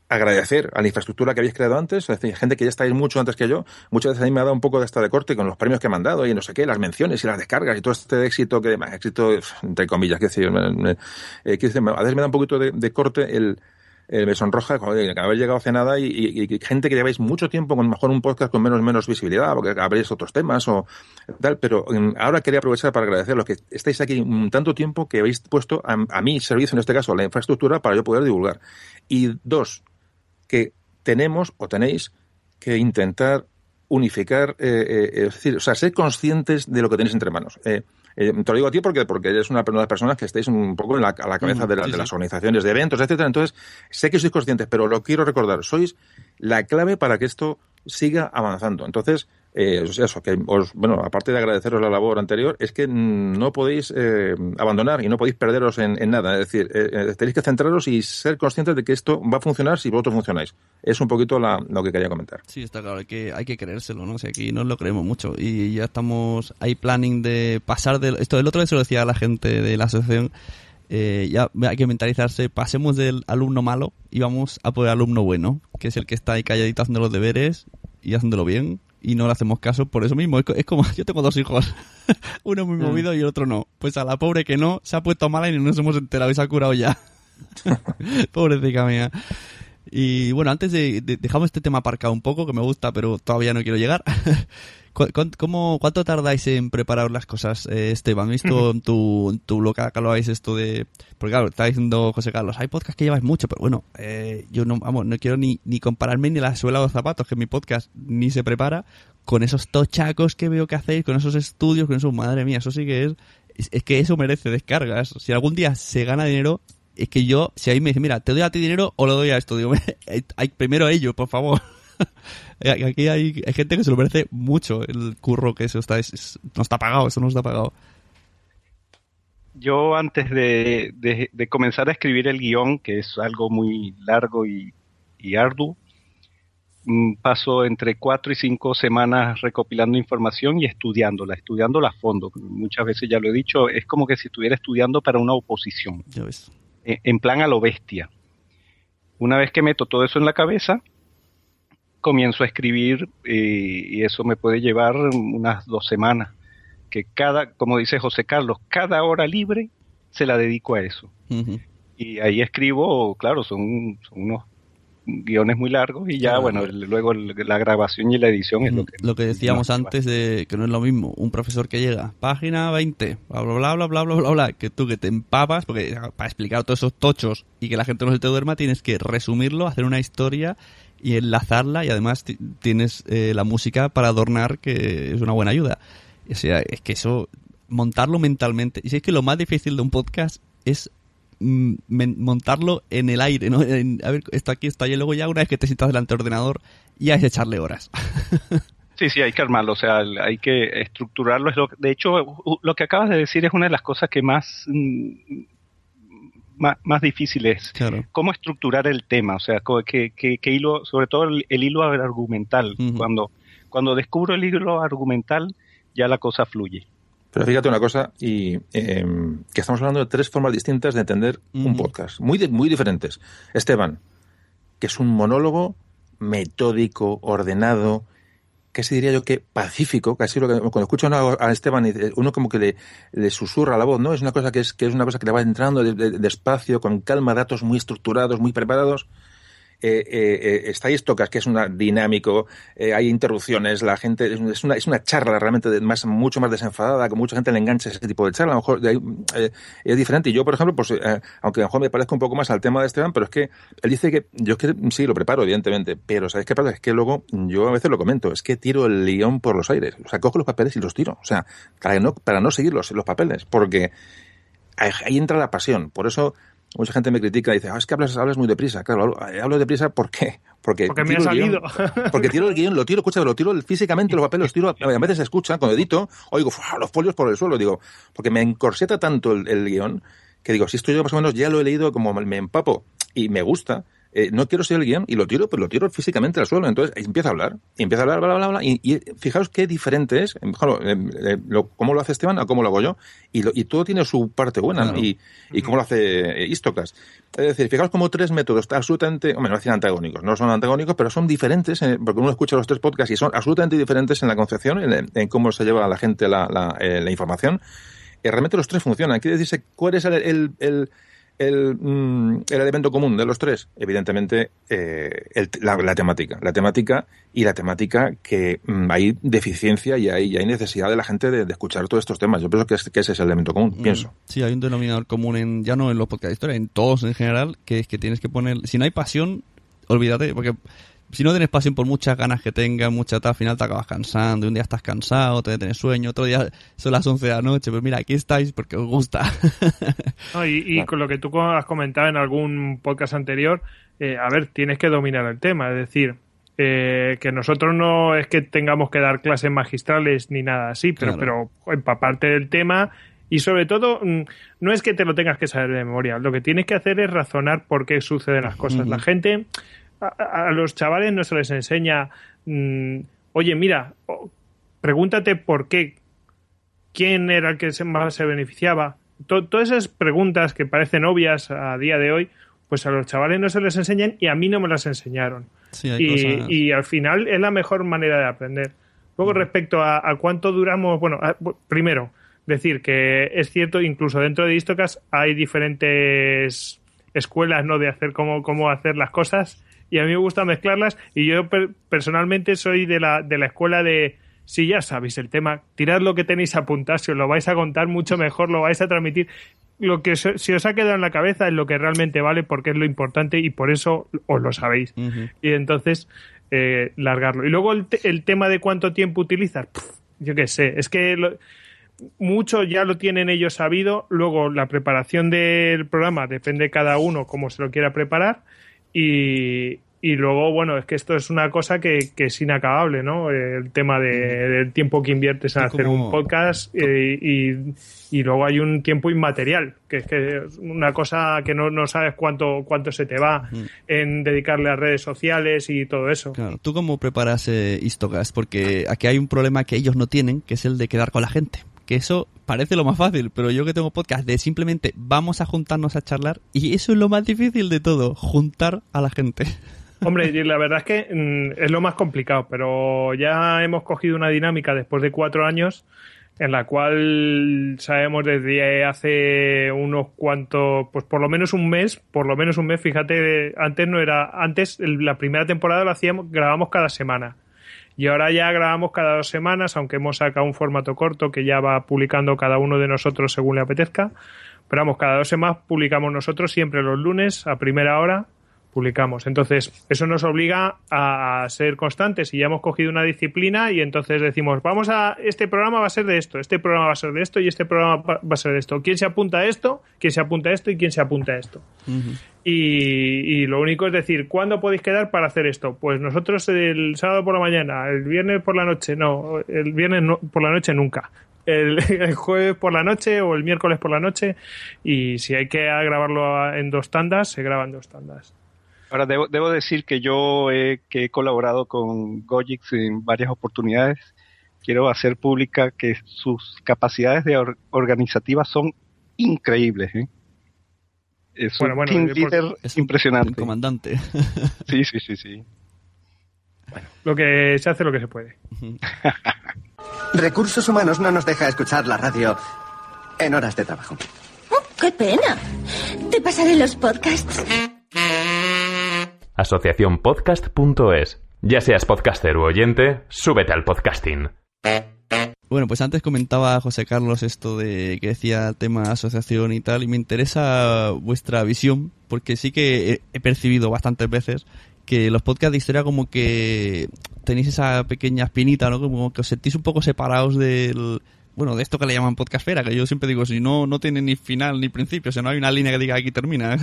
agradecer a la infraestructura que habéis creado antes, es decir, gente que ya estáis mucho antes que yo, muchas veces a mí me ha dado un poco de esta de corte con los premios que me han dado y no sé qué, las menciones y las descargas y todo este éxito que, éxito entre comillas, que decir, eh, que a veces me da un poquito de, de corte el, eh, me sonroja que haber llegado hace nada y, y, gente que lleváis mucho tiempo con mejor un podcast con menos menos visibilidad porque habréis otros temas o tal, pero um, ahora quería aprovechar para agradecer los que estáis aquí tanto tiempo que habéis puesto a, a mi servicio, en este caso, la infraestructura para yo poder divulgar. Y dos, que tenemos o tenéis que intentar unificar, eh, eh, es decir, o sea, ser conscientes de lo que tenéis entre manos. Eh, eh, te lo digo a ti porque, porque eres una de las personas que estáis un poco en la, a la cabeza de, la, sí, de las organizaciones de eventos, etcétera. Entonces, sé que sois conscientes, pero lo quiero recordar. Sois la clave para que esto siga avanzando. Entonces, eh, eso, que os, bueno, aparte de agradeceros la labor anterior, es que no podéis eh, abandonar y no podéis perderos en, en nada. Es decir, eh, tenéis que centraros y ser conscientes de que esto va a funcionar si vosotros funcionáis. Es un poquito la, lo que quería comentar. Sí, está claro, hay que, hay que creérselo, ¿no? O sea, aquí no lo creemos mucho y ya estamos, hay planning de pasar de... Esto el otro vez se lo decía a la gente de la asociación, eh, ya hay que mentalizarse, pasemos del alumno malo y vamos a por el alumno bueno, que es el que está ahí calladito haciendo los deberes y haciéndolo bien y no le hacemos caso por eso mismo. Es, es como, yo tengo dos hijos, uno muy movido y el otro no. Pues a la pobre que no, se ha puesto mala y no nos hemos enterado y se ha curado ya. Pobrecita mía. Y bueno, antes de, de, dejamos este tema aparcado un poco, que me gusta, pero todavía no quiero llegar. ¿Cómo, ¿Cuánto tardáis en preparar las cosas, eh, Esteban? Visto en tu, en tu blog que habláis esto de... Porque claro, está diciendo José Carlos, hay podcasts que lleváis mucho, pero bueno, eh, yo no, vamos, no quiero ni, ni compararme ni la suela de los zapatos, que mi podcast ni se prepara, con esos tochacos que veo que hacéis, con esos estudios, con eso, madre mía, eso sí que es... Es, es que eso merece descargas. Si algún día se gana dinero, es que yo, si ahí me dice, mira, te doy a ti dinero o lo doy a esto, digo, primero a ello, por favor. Aquí hay, hay, gente que se lo merece mucho el curro que eso está, es, es, no está pagado, eso no está pagado. Yo antes de, de, de, comenzar a escribir el guion, que es algo muy largo y, y arduo, mm, paso entre cuatro y cinco semanas recopilando información y estudiándola, estudiándola a fondo. Muchas veces ya lo he dicho, es como que si estuviera estudiando para una oposición. Ya ves. En plan a lo bestia. Una vez que meto todo eso en la cabeza, comienzo a escribir eh, y, eso me puede llevar unas dos semanas. Que cada, como dice José Carlos, cada hora libre se la dedico a eso. Uh. Y ahí escribo, claro, son, unos guiones muy largos y ya, bueno, luego la grabación y la edición es lo que... Lo que decíamos antes de que no es lo mismo, un profesor que llega, página 20, bla, bla, bla, bla, bla, bla, bla, que tú que te empapas, porque para explicar todos esos tochos y que la gente no se te duerma, tienes que resumirlo, hacer una historia y enlazarla y además tienes eh, la música para adornar que es una buena ayuda. O sea, es que eso, montarlo mentalmente. Y si es que lo más difícil de un podcast es mm, montarlo en el aire, ¿no? En, a ver, esto aquí está y luego ya una vez que te sientas delante del ordenador ya es echarle horas. Sí, sí, hay que armarlo, o sea, hay que estructurarlo. Es lo, de hecho, lo que acabas de decir es una de las cosas que más mm, más, más difícil es claro. cómo estructurar el tema, o sea, que, que, que hilo, sobre todo el, el hilo argumental. Uh -huh. Cuando, cuando descubro el hilo argumental, ya la cosa fluye. Pero fíjate una cosa, y eh, que estamos hablando de tres formas distintas de entender uh -huh. un podcast, muy, muy diferentes. Esteban, que es un monólogo metódico, ordenado, casi diría yo que pacífico, casi lo que cuando escucho a Esteban uno como que le, le, susurra la voz, ¿no? Es una cosa que es que es una cosa que le va entrando despacio, de, de con calma, datos muy estructurados, muy preparados. Eh, eh, está Istocas, que es una dinámico, eh, hay interrupciones, la gente es una, es una charla realmente de más, mucho más desenfadada, que mucha gente le engancha ese tipo de charla, a lo mejor ahí, eh, es diferente. Y yo, por ejemplo, pues eh, aunque a lo mejor me parezca un poco más al tema de Esteban, pero es que él dice que yo es que sí lo preparo, evidentemente, pero ¿sabes qué pasa? Es que luego yo a veces lo comento, es que tiro el guion por los aires, o sea, cojo los papeles y los tiro, o sea, para no, para no seguir los, los papeles, porque ahí, ahí entra la pasión, por eso mucha gente me critica y dice, ah, es que hablas, hablas muy deprisa. Claro, hablo, hablo deprisa ¿por qué? Porque, Porque me ha el guion. salido. porque tiro el guion, lo tiro, escucha, lo tiro físicamente, los papeles los tiro, a veces se escucha, cuando edito, oigo los folios por el suelo, digo, porque me encorseta tanto el, el guion que digo, si esto yo más o menos ya lo he leído, como me empapo y me gusta, eh, no quiero ser el guion y lo tiro, pero lo tiro físicamente al suelo. Entonces empieza a hablar, y empieza a hablar, bla, bla, bla, y, y fijaos qué diferente es, eh, claro, eh, eh, lo- cómo lo hace Esteban a cómo lo hago yo, y, lo- y todo tiene su parte buena, y, y cómo lo hace eh, Istocas. Es decir, fijaos como tres métodos absolutamente, hombre, no decir antagónicos, no son antagónicos, pero son diferentes, eh, porque uno escucha los tres podcasts y son absolutamente diferentes en la concepción, en, en cómo se lleva a la gente la, la, eh, la información. Realmente los tres funcionan. Quiere decirse, ¿cuál es el, el, el, el, mm, el elemento común de los tres? Evidentemente, eh, el- la, la temática. La temática y la temática que mm, hay deficiencia y hay, y hay necesidad de la gente de, de escuchar todos estos temas. Yo pienso que, es- que ese es el elemento común, Mm, pienso. Sí, hay un denominador común en ya no en los podcasts de historia, en todos en general, que es que tienes que poner, si no hay pasión, olvídate, porque si no tienes pasión por muchas ganas que tengas, mucha tal, al final te acabas cansando, un día estás cansado, te tienes sueño, otro día son las 11 de la noche, pero mira, aquí estáis porque os gusta. No, y, y con lo que tú has comentado en algún podcast anterior, eh, a ver, tienes que dominar el tema. Es decir, eh, que nosotros no es que tengamos que dar clases magistrales ni nada así, pero, Claro. pero empaparte del tema y sobre todo, mm, no es que te lo tengas que saber de memoria. Lo que tienes que hacer es razonar por qué suceden las cosas. La gente, a, a- los chavales no se les enseña, mm, oye, mira, pregúntate por qué quién era el que se- más se beneficiaba. To- todas esas preguntas que parecen obvias a día de hoy, pues a los chavales no se les enseñan y a mí no me las enseñaron. Sí, Y, cosas- y al final es la mejor manera de aprender. Luego, respecto a, a cuánto duramos, bueno, a- primero, decir que es cierto, incluso dentro de Istocas hay diferentes escuelas ¿no? de hacer cómo, cómo hacer las cosas y a mí me gusta mezclarlas y yo per- personalmente soy de la, de la escuela de si ya sabéis el tema, tirad lo que tenéis apuntado, si os lo vais a contar mucho mejor, lo vais a transmitir. Lo que se, si os ha quedado en la cabeza es lo que realmente vale porque es lo importante y por eso os lo sabéis. Y entonces, eh, largarlo. Y luego el, te- el tema de cuánto tiempo utilizas, yo qué sé, es que lo- mucho ya lo tienen ellos sabido. Luego la preparación del programa depende cada uno cómo se lo quiera preparar. Y, y luego, bueno, es que esto es una cosa que, que es inacabable, ¿no? El tema de- del tiempo que inviertes en hacer como- un podcast eh, y, y luego hay un tiempo inmaterial, que es que una cosa que no, no sabes cuánto, cuánto se te va en dedicarle a redes sociales y todo eso. Claro, ¿tú cómo preparas eh, Istocast? Porque aquí hay un problema que ellos no tienen, que es el de quedar con la gente. Que eso parece lo más fácil, pero yo que tengo podcast de simplemente vamos a juntarnos a charlar y eso es lo más difícil de todo, juntar a la gente. Hombre, la verdad es que mm, es lo más complicado, pero ya hemos cogido una dinámica después de cuatro años en la cual sabemos desde hace unos cuantos, pues por lo menos un mes, por lo menos un mes, fíjate, antes no era, antes la primera temporada lo hacíamos, grabamos cada semana. Y ahora ya grabamos cada dos semanas, aunque hemos sacado un formato corto que ya va publicando cada uno de nosotros según le apetezca. Pero vamos, cada dos semanas publicamos nosotros siempre los lunes a primera hora publicamos. Entonces, eso nos obliga a ser constantes y ya hemos cogido una disciplina y entonces decimos, vamos a, este programa va a ser de esto, este programa va a ser de esto y este programa va a ser de esto. ¿Quién se apunta a esto? ¿Quién se apunta a esto? ¿Y quién se apunta a esto? Y, y lo único es decir, ¿cuándo podéis quedar para hacer esto? Pues nosotros el sábado por la mañana, el viernes por la noche, no, el viernes no- por la noche nunca. El, el jueves por la noche o el miércoles por la noche y si hay que grabarlo en dos tandas, se graban dos tandas. Ahora, debo, debo decir que yo he, que he colaborado con Gojix en varias oportunidades. Quiero hacer pública que sus capacidades de or- organizativas son increíbles. ¿eh? Es Bueno, un bueno, team eh, por- leader impresionante. comandante. Sí, sí, sí, sí. Lo que se hace lo que se puede. Recursos Humanos no nos deja escuchar la radio en horas de trabajo. ¡Qué pena! Te pasaré los podcasts. Asociaciónpodcast.es. Ya seas podcaster u oyente, súbete al podcasting. Bueno, pues antes comentaba José Carlos esto de que decía tema asociación y tal, y me interesa vuestra visión, porque sí que he percibido bastantes veces que los podcasts de historia como que tenéis esa pequeña espinita, ¿no? Como que os sentís un poco separados del, bueno, de esto que le llaman podcastfera, que yo siempre digo, si no, no tiene ni final ni principio, o sea, no hay una línea que diga aquí termina.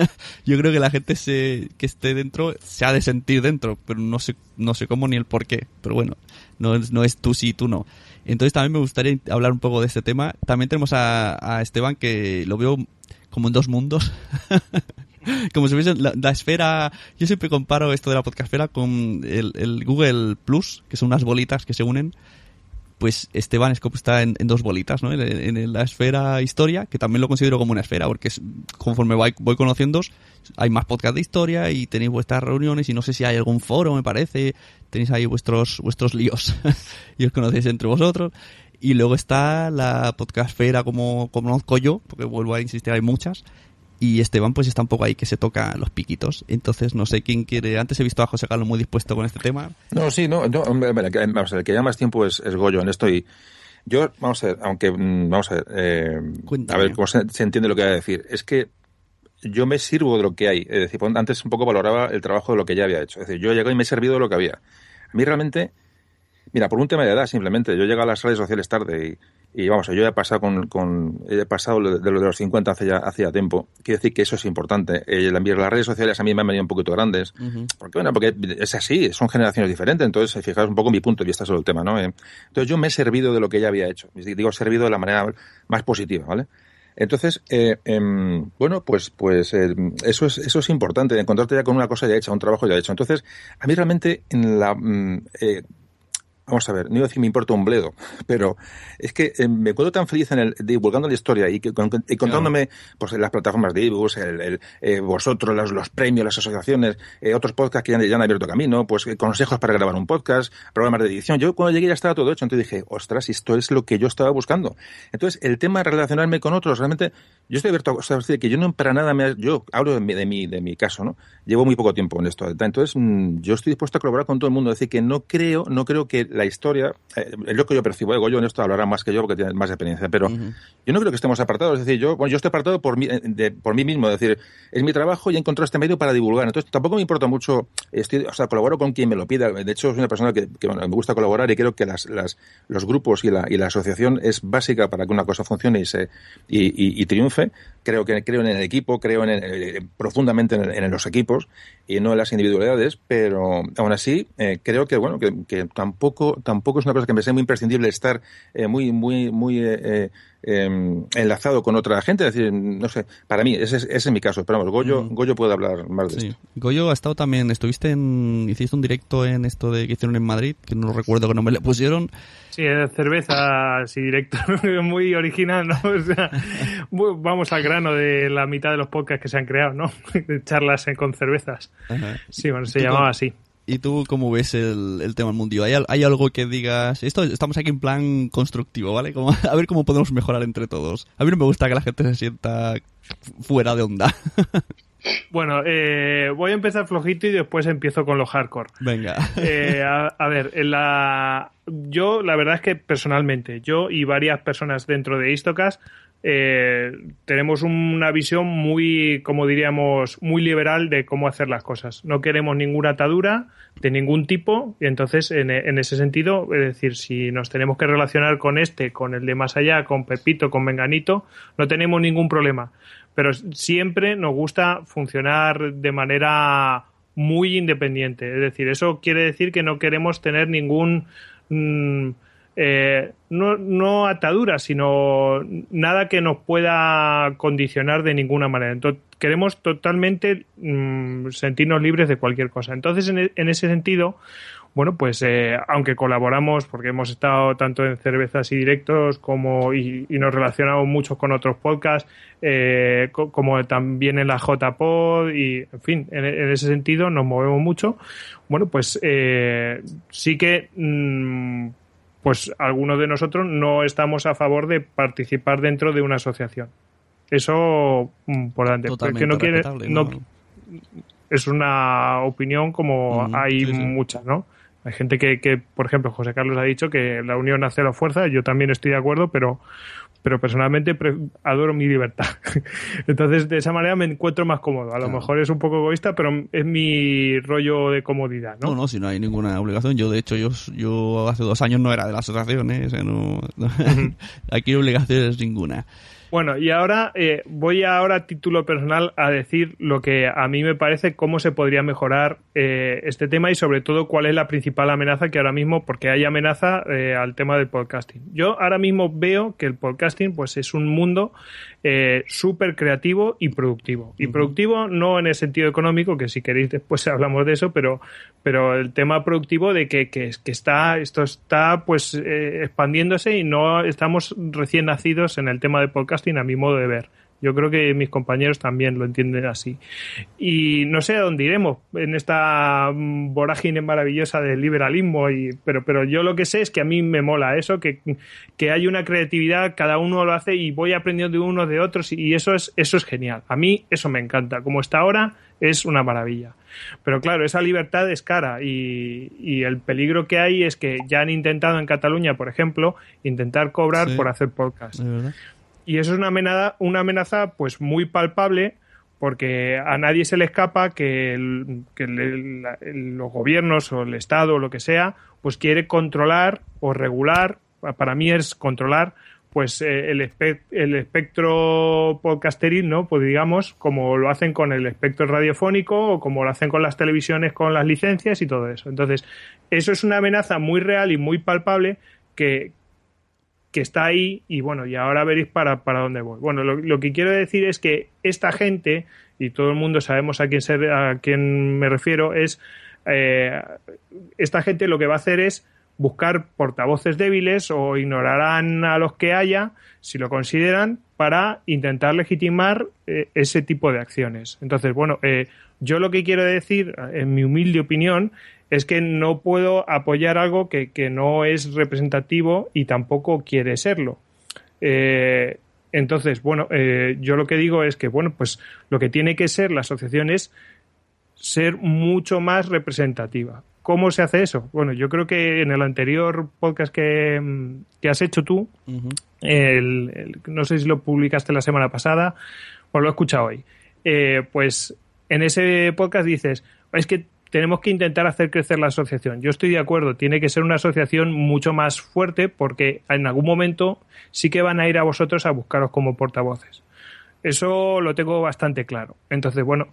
yo creo que la gente se, que esté dentro se ha de sentir dentro, pero no sé, no sé cómo ni el por qué. Pero bueno, no, no es tú sí, tú no. Entonces también me gustaría hablar un poco de este tema. También tenemos a, a Esteban que lo veo como en dos mundos. como si fuese la, la esfera. Yo siempre comparo esto de la podcastfera con el, el Google Plus, que son unas bolitas que se unen. Pues Esteban Scope está en, dos bolitas, ¿no? En, la esfera historia, que también lo considero como una esfera, porque conforme voy, voy conociendo, hay más podcast de historia y tenéis vuestras reuniones y no sé si hay algún foro, me parece. Tenéis ahí vuestros, vuestros líos y os conocéis entre vosotros. Y luego está la podcastfera como, como conozco yo, porque vuelvo a insistir, hay muchas. Y Esteban pues está un poco ahí que se toca los piquitos. Entonces no sé quién quiere... Antes he visto a José Carlos muy dispuesto con este tema. No, sí, no, vamos a ver, el que lleva más tiempo es, es Goyo en esto y yo, vamos a ver, aunque, mm, vamos a ver, eh, a ver cómo se, se entiende lo que voy a decir. Es que yo me sirvo de lo que hay. Es decir, antes un poco valoraba el trabajo de lo que ya había hecho. Es decir, yo llego y me he servido de lo que había. A mí realmente, mira, por un tema de edad simplemente, yo llego a las redes sociales tarde y, y vamos, yo ya he pasado con, con he pasado de lo de los 50 hace ya, hace ya tiempo. Quiero decir que eso es importante. Eh, las redes sociales a mí me han venido un poquito grandes. Porque, bueno, porque es así, son generaciones diferentes. Entonces, fijaos un poco mi punto de vista sobre el tema, ¿no? Eh, Entonces, yo me he servido de lo que ya había hecho. Digo, servido de la manera más positiva, ¿vale? Entonces, eh, em, bueno, pues, pues eh, eso es eso es importante, encontrarte ya con una cosa ya hecha, un trabajo ya hecho. Entonces, a mí realmente en la mm, eh, Vamos a ver, no iba a decir me importa un bledo, pero es que eh, me acuerdo tan feliz en el divulgando la historia y, que, con- y contándome pues las plataformas de ebooks, el, el, eh, vosotros, los, los premios, las asociaciones, eh, otros podcasts que ya, han- ya han abierto camino, pues eh, consejos para grabar un podcast, programas de edición. Yo cuando llegué ya estaba todo hecho, entonces dije, ostras, esto es lo que yo estaba buscando. Entonces, el tema de relacionarme con otros, realmente, yo estoy abierto a decir, que yo no para nada me, yo hablo de mi, de mi, de mi caso, ¿no? Llevo muy poco tiempo en esto. Entonces, mm, yo estoy dispuesto a colaborar con todo el mundo. Es decir, que no creo, no creo que la historia, eh, es lo que yo percibo, eh, Goyo en esto hablará más que yo porque tiene más experiencia, pero yo no creo que estemos apartados. Es decir, yo, bueno, yo estoy apartado por mí, eh, de- por mí mismo. Es decir, es mi trabajo y he encontrado este medio para divulgar. Entonces, tampoco me importa mucho, estoy, o sea, colaboro con quien me lo pida. De hecho, soy una persona que, que, bueno, me gusta colaborar y creo que las, las, los grupos y la, y la asociación es básica para que una cosa funcione y, se, y, y- y triunfe. Creo que creo en el equipo, creo en el- eh, profundamente en, el- en los equipos y no en las individualidades, pero aún así eh, creo que bueno que, que tampoco tampoco es una cosa que me sea muy imprescindible estar eh, muy muy muy eh, eh, em, enlazado con otra gente, es decir, no sé, para mí ese, es- ese es mi caso, pero vamos, Goyo, Goyo puede hablar más de Sí. esto. Goyo ha estado también, estuviste en, hiciste un directo en esto de que hicieron en Madrid, que no recuerdo qué nombre le pusieron. Sí, cerveza así directo, muy original, ¿no? O sea, vamos al grano de la mitad de los podcasts que se han creado, ¿no? Charlas eh, con cervezas. Ajá. Sí, bueno, se ¿Tú llamaba así. ¿Y tú cómo ves el, el tema mundial? ¿Hay, al- hay algo que digas? Esto estamos aquí en plan constructivo, ¿vale? Como, a ver cómo podemos mejorar entre todos. A mí no me gusta que la gente se sienta fuera de onda. Bueno, eh, voy a empezar flojito y después empiezo con lo hardcore. Venga. Eh, a, a ver, en la, yo la verdad es que personalmente, yo y varias personas dentro de Istocast eh, tenemos una visión muy, como diríamos, muy liberal de cómo hacer las cosas. No queremos ninguna atadura de ningún tipo y entonces en, en ese sentido, es decir, si nos tenemos que relacionar con este, con el de más allá, con Pepito, con Menganito, no tenemos ningún problema. Pero siempre nos gusta funcionar de manera muy independiente. Es decir, eso quiere decir que no queremos tener ningún. mm, eh, no, no atadura, sino nada que nos pueda condicionar de ninguna manera. Entonces, queremos totalmente mm, sentirnos libres de cualquier cosa. Entonces, en, e- en ese sentido, bueno, pues eh, aunque colaboramos, porque hemos estado tanto en cervezas y directos como y, y nos relacionamos mucho con otros podcasts, eh, co- como también en la JPod y, en fin, en, en ese sentido nos movemos mucho. Bueno, pues eh, sí que mm, pues algunos de nosotros no estamos a favor de participar dentro de una asociación. Eso mm, por delante. Porque no quiere, no, ¿no? es una opinión como hay sí, sí. muchas, ¿no? Hay gente que, que, por ejemplo, José Carlos ha dicho que la unión hace la fuerza, yo también estoy de acuerdo, pero pero personalmente adoro mi libertad. Entonces, de esa manera me encuentro más cómodo. A lo mejor es un poco egoísta, pero es mi rollo de comodidad, ¿no? No, no, si no hay ninguna obligación. Yo, de hecho, yo, yo hace dos años no era de la asociación, ¿eh? no, aquí obligaciones ninguna. Bueno, y ahora eh, voy ahora a título personal a decir lo que a mí me parece cómo se podría mejorar eh, este tema y sobre todo cuál es la principal amenaza que ahora mismo, porque hay amenaza eh, al tema del podcasting. Yo ahora mismo veo que el podcasting pues es un mundo eh, súper creativo y productivo. Y productivo no en el sentido económico, que si queréis después hablamos de eso, pero, pero el tema productivo de que, que, está, esto está pues eh, expandiéndose y no estamos recién nacidos en el tema de podcasting a mi modo de ver. Yo creo que mis compañeros también lo entienden así. Y no sé a dónde iremos en esta mm, vorágine maravillosa del liberalismo, y, pero, pero yo lo que sé es que a mí me mola eso, que, que hay una creatividad, cada uno lo hace y voy aprendiendo de unos de otros y eso es, eso es genial. A mí eso me encanta. Como está ahora, es una maravilla. Pero claro, esa libertad es cara y, y, el peligro que hay es que ya han intentado en Cataluña, por ejemplo, intentar cobrar por hacer podcast. Y eso es una amenaza, una amenaza pues muy palpable porque a nadie se le escapa que, los gobiernos o el Estado o lo que sea, pues quiere controlar o regular, para mí es controlar, pues eh, el, el espectro podcasteril, ¿no? Pues digamos, como lo hacen con el espectro radiofónico o como lo hacen con las televisiones con las licencias y todo eso. Entonces, eso es una amenaza muy real y muy palpable que, que está ahí y bueno, y ahora veréis para, para dónde voy. Bueno, lo, que quiero decir es que esta gente, y todo el mundo sabemos a quién, a quién me refiero, es eh, esta gente lo que va a hacer es buscar portavoces débiles o ignorarán a los que haya, si lo consideran, para intentar legitimar eh, ese tipo de acciones. Entonces, bueno, eh, yo lo que quiero decir, en mi humilde opinión, es que no puedo apoyar algo que, no es representativo y tampoco quiere serlo. Eh, entonces, bueno, eh, yo lo que digo es que, bueno, pues lo que tiene que ser la asociación es ser mucho más representativa. ¿Cómo se hace eso? Bueno, yo creo que en el anterior podcast que, has hecho tú, no sé si lo publicaste la semana pasada o lo he escuchado hoy, eh, pues en ese podcast dices, es que tenemos que intentar hacer crecer la asociación. Yo estoy de acuerdo, tiene que ser una asociación mucho más fuerte porque en algún momento sí que van a ir a vosotros a buscaros como portavoces. Eso lo tengo bastante claro. Entonces, bueno,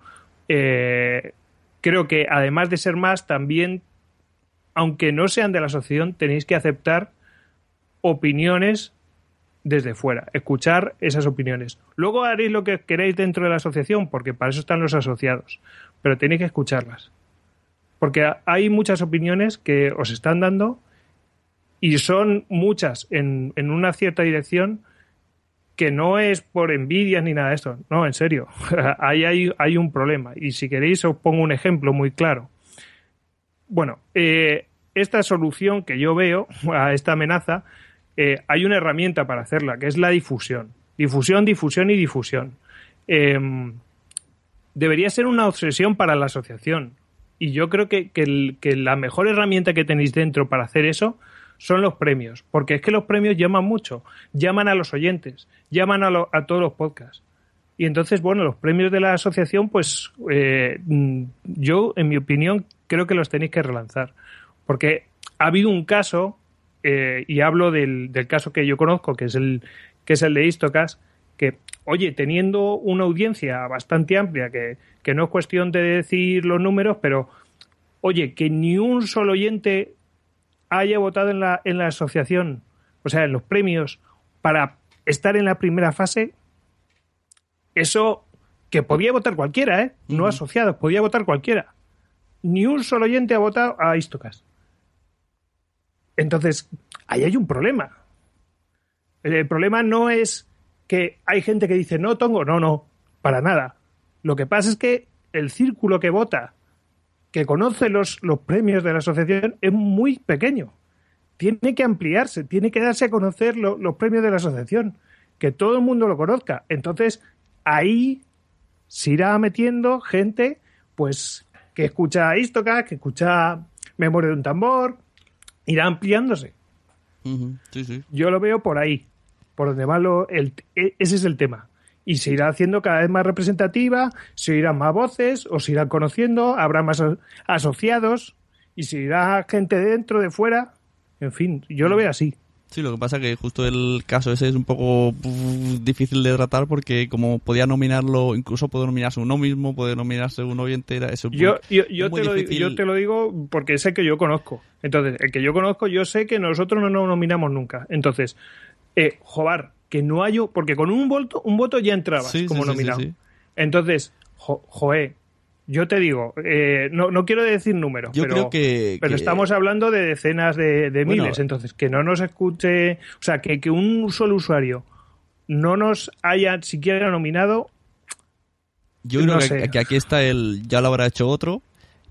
eh, creo que además de ser más, también, aunque no sean de la asociación, tenéis que aceptar opiniones desde fuera, escuchar esas opiniones. Luego haréis lo que queréis dentro de la asociación, porque para eso están los asociados, pero tenéis que escucharlas. Porque hay muchas opiniones que os están dando y son muchas en, una cierta dirección que no es por envidia ni nada de esto. No, en serio. Ahí hay, hay, un problema. Y si queréis os pongo un ejemplo muy claro. Bueno, eh, esta solución que yo veo a esta amenaza, eh, hay una herramienta para hacerla, que es la difusión. Difusión, difusión y difusión. Em, debería ser una obsesión para la asociación. Y yo creo que, la mejor herramienta que tenéis dentro para hacer eso son los premios, porque es que los premios llaman mucho, llaman a los oyentes, llaman a, a todos los podcasts. Y entonces, bueno, los premios de la asociación, pues eh, yo, en mi opinión, creo que los tenéis que relanzar. Porque ha habido un caso, eh, y hablo del, del, caso que yo conozco, que es el, que es el de Istocas, que, oye, teniendo una audiencia bastante amplia, que, que no es cuestión de decir los números, pero oye, que ni un solo oyente haya votado en la, en la asociación, o sea, en los premios, para estar en la primera fase, eso que podía votar cualquiera, ¿eh? No asociados, podía votar cualquiera. Ni un solo oyente ha votado a Istocas. Entonces, ahí hay un problema. El problema no es que hay gente que dice, no, Tongo, no, no, para nada. Lo que pasa es que el círculo que vota, que conoce los, los premios de la asociación, es muy pequeño. Tiene que ampliarse, tiene que darse a conocer los premios de la asociación, que todo el mundo lo conozca. Entonces, ahí se irá metiendo gente, pues, que escucha Istoca, que escucha Memoria de un tambor, irá ampliándose. Yo lo veo por ahí. Por donde va lo, el, e- ese es el tema. Y se irá haciendo cada vez más representativa, se irán más voces, o se irán conociendo, habrá más asociados, y se irá gente de dentro, de fuera. En fin, yo lo veo así. Sí, lo que pasa que justo el caso ese es un poco difícil de tratar porque como podía nominarlo, incluso puede nominarse uno mismo, puede nominarse un oyente, era eso. Yo, yo, yo es muy te lo, yo te lo digo porque sé que yo conozco. Entonces, el que yo conozco, yo sé que nosotros no nos nominamos nunca. Entonces, eh, Jobar, que no hay... Porque con un voto, un voto ya entrabas Sí, como sí, nominado. sí. Entonces, jo, joe, yo te digo, eh, no, no quiero decir números, Yo pero, creo que- pero que- estamos hablando de decenas de, de Bueno. miles. Entonces, que no nos escuche... O sea, que, que un solo usuario no nos haya siquiera nominado, Yo creo no sé. que aquí está el ya lo habrá hecho otro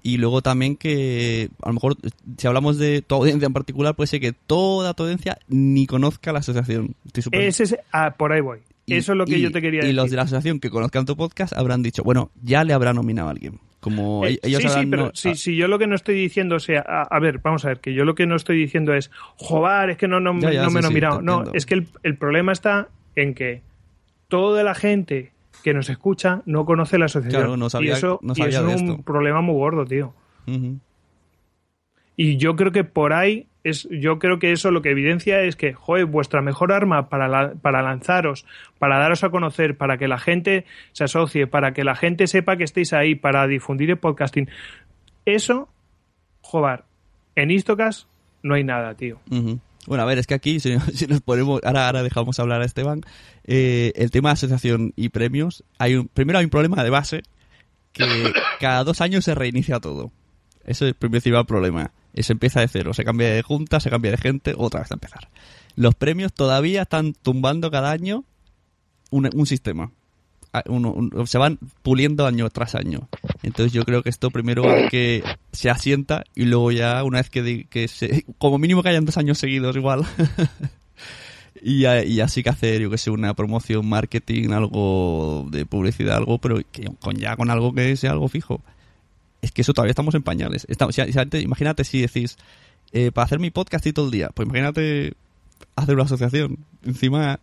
y luego también que a lo mejor si hablamos de tu audiencia en particular puede ser que toda tu audiencia ni conozca la asociación. Estoy ese es... ah, por ahí voy. y- Eso es lo que y- yo te quería Y decir. los de la asociación que conozcan tu podcast habrán dicho, bueno, ya le habrá nominado a alguien. Como Eh, ellos sí, sí, pero no- si, si yo lo que no estoy diciendo, o sea, a, a ver, vamos a ver, que yo lo que no estoy diciendo es, joder, es que no, no, Ya, ya, no me he sí, sí, nominado. no, es que el, el problema está en que toda la gente que nos escucha no conoce la asociación. Claro, no sabía- y eso, no y eso de es un esto. problema muy gordo, tío. Y yo creo que por ahí es, yo creo que eso lo que evidencia es que, joder, vuestra mejor arma para, la- para lanzaros, para daros a conocer, para que la gente se asocie, para que la gente sepa que estéis ahí, para difundir el podcasting. Eso, joder, en Istocas no hay nada, tío. Ujú. Bueno, a ver, es que aquí, si, si nos ponemos, ahora, ahora dejamos hablar a Esteban, eh, el tema de asociación y premios, hay un, primero hay un problema de base, que cada dos años se reinicia todo. Ese es el principal problema. Se empieza de cero, se cambia de junta, se cambia de gente, otra vez a empezar. Los premios todavía están tumbando cada año un, un sistema. Uno- un- se van puliendo año tras año. Entonces yo creo que esto primero hay que se asienta y luego ya una vez que, que se, como mínimo que hayan dos años seguidos igual. y, y así que hacer, yo que sé, una promoción, marketing, algo de publicidad, algo, pero con ya con algo que sea algo fijo. Es que eso todavía estamos en pañales. Estamos, imagínate si decís, eh, para hacer mi podcast y todo el día, pues imagínate hacer una asociación. Encima,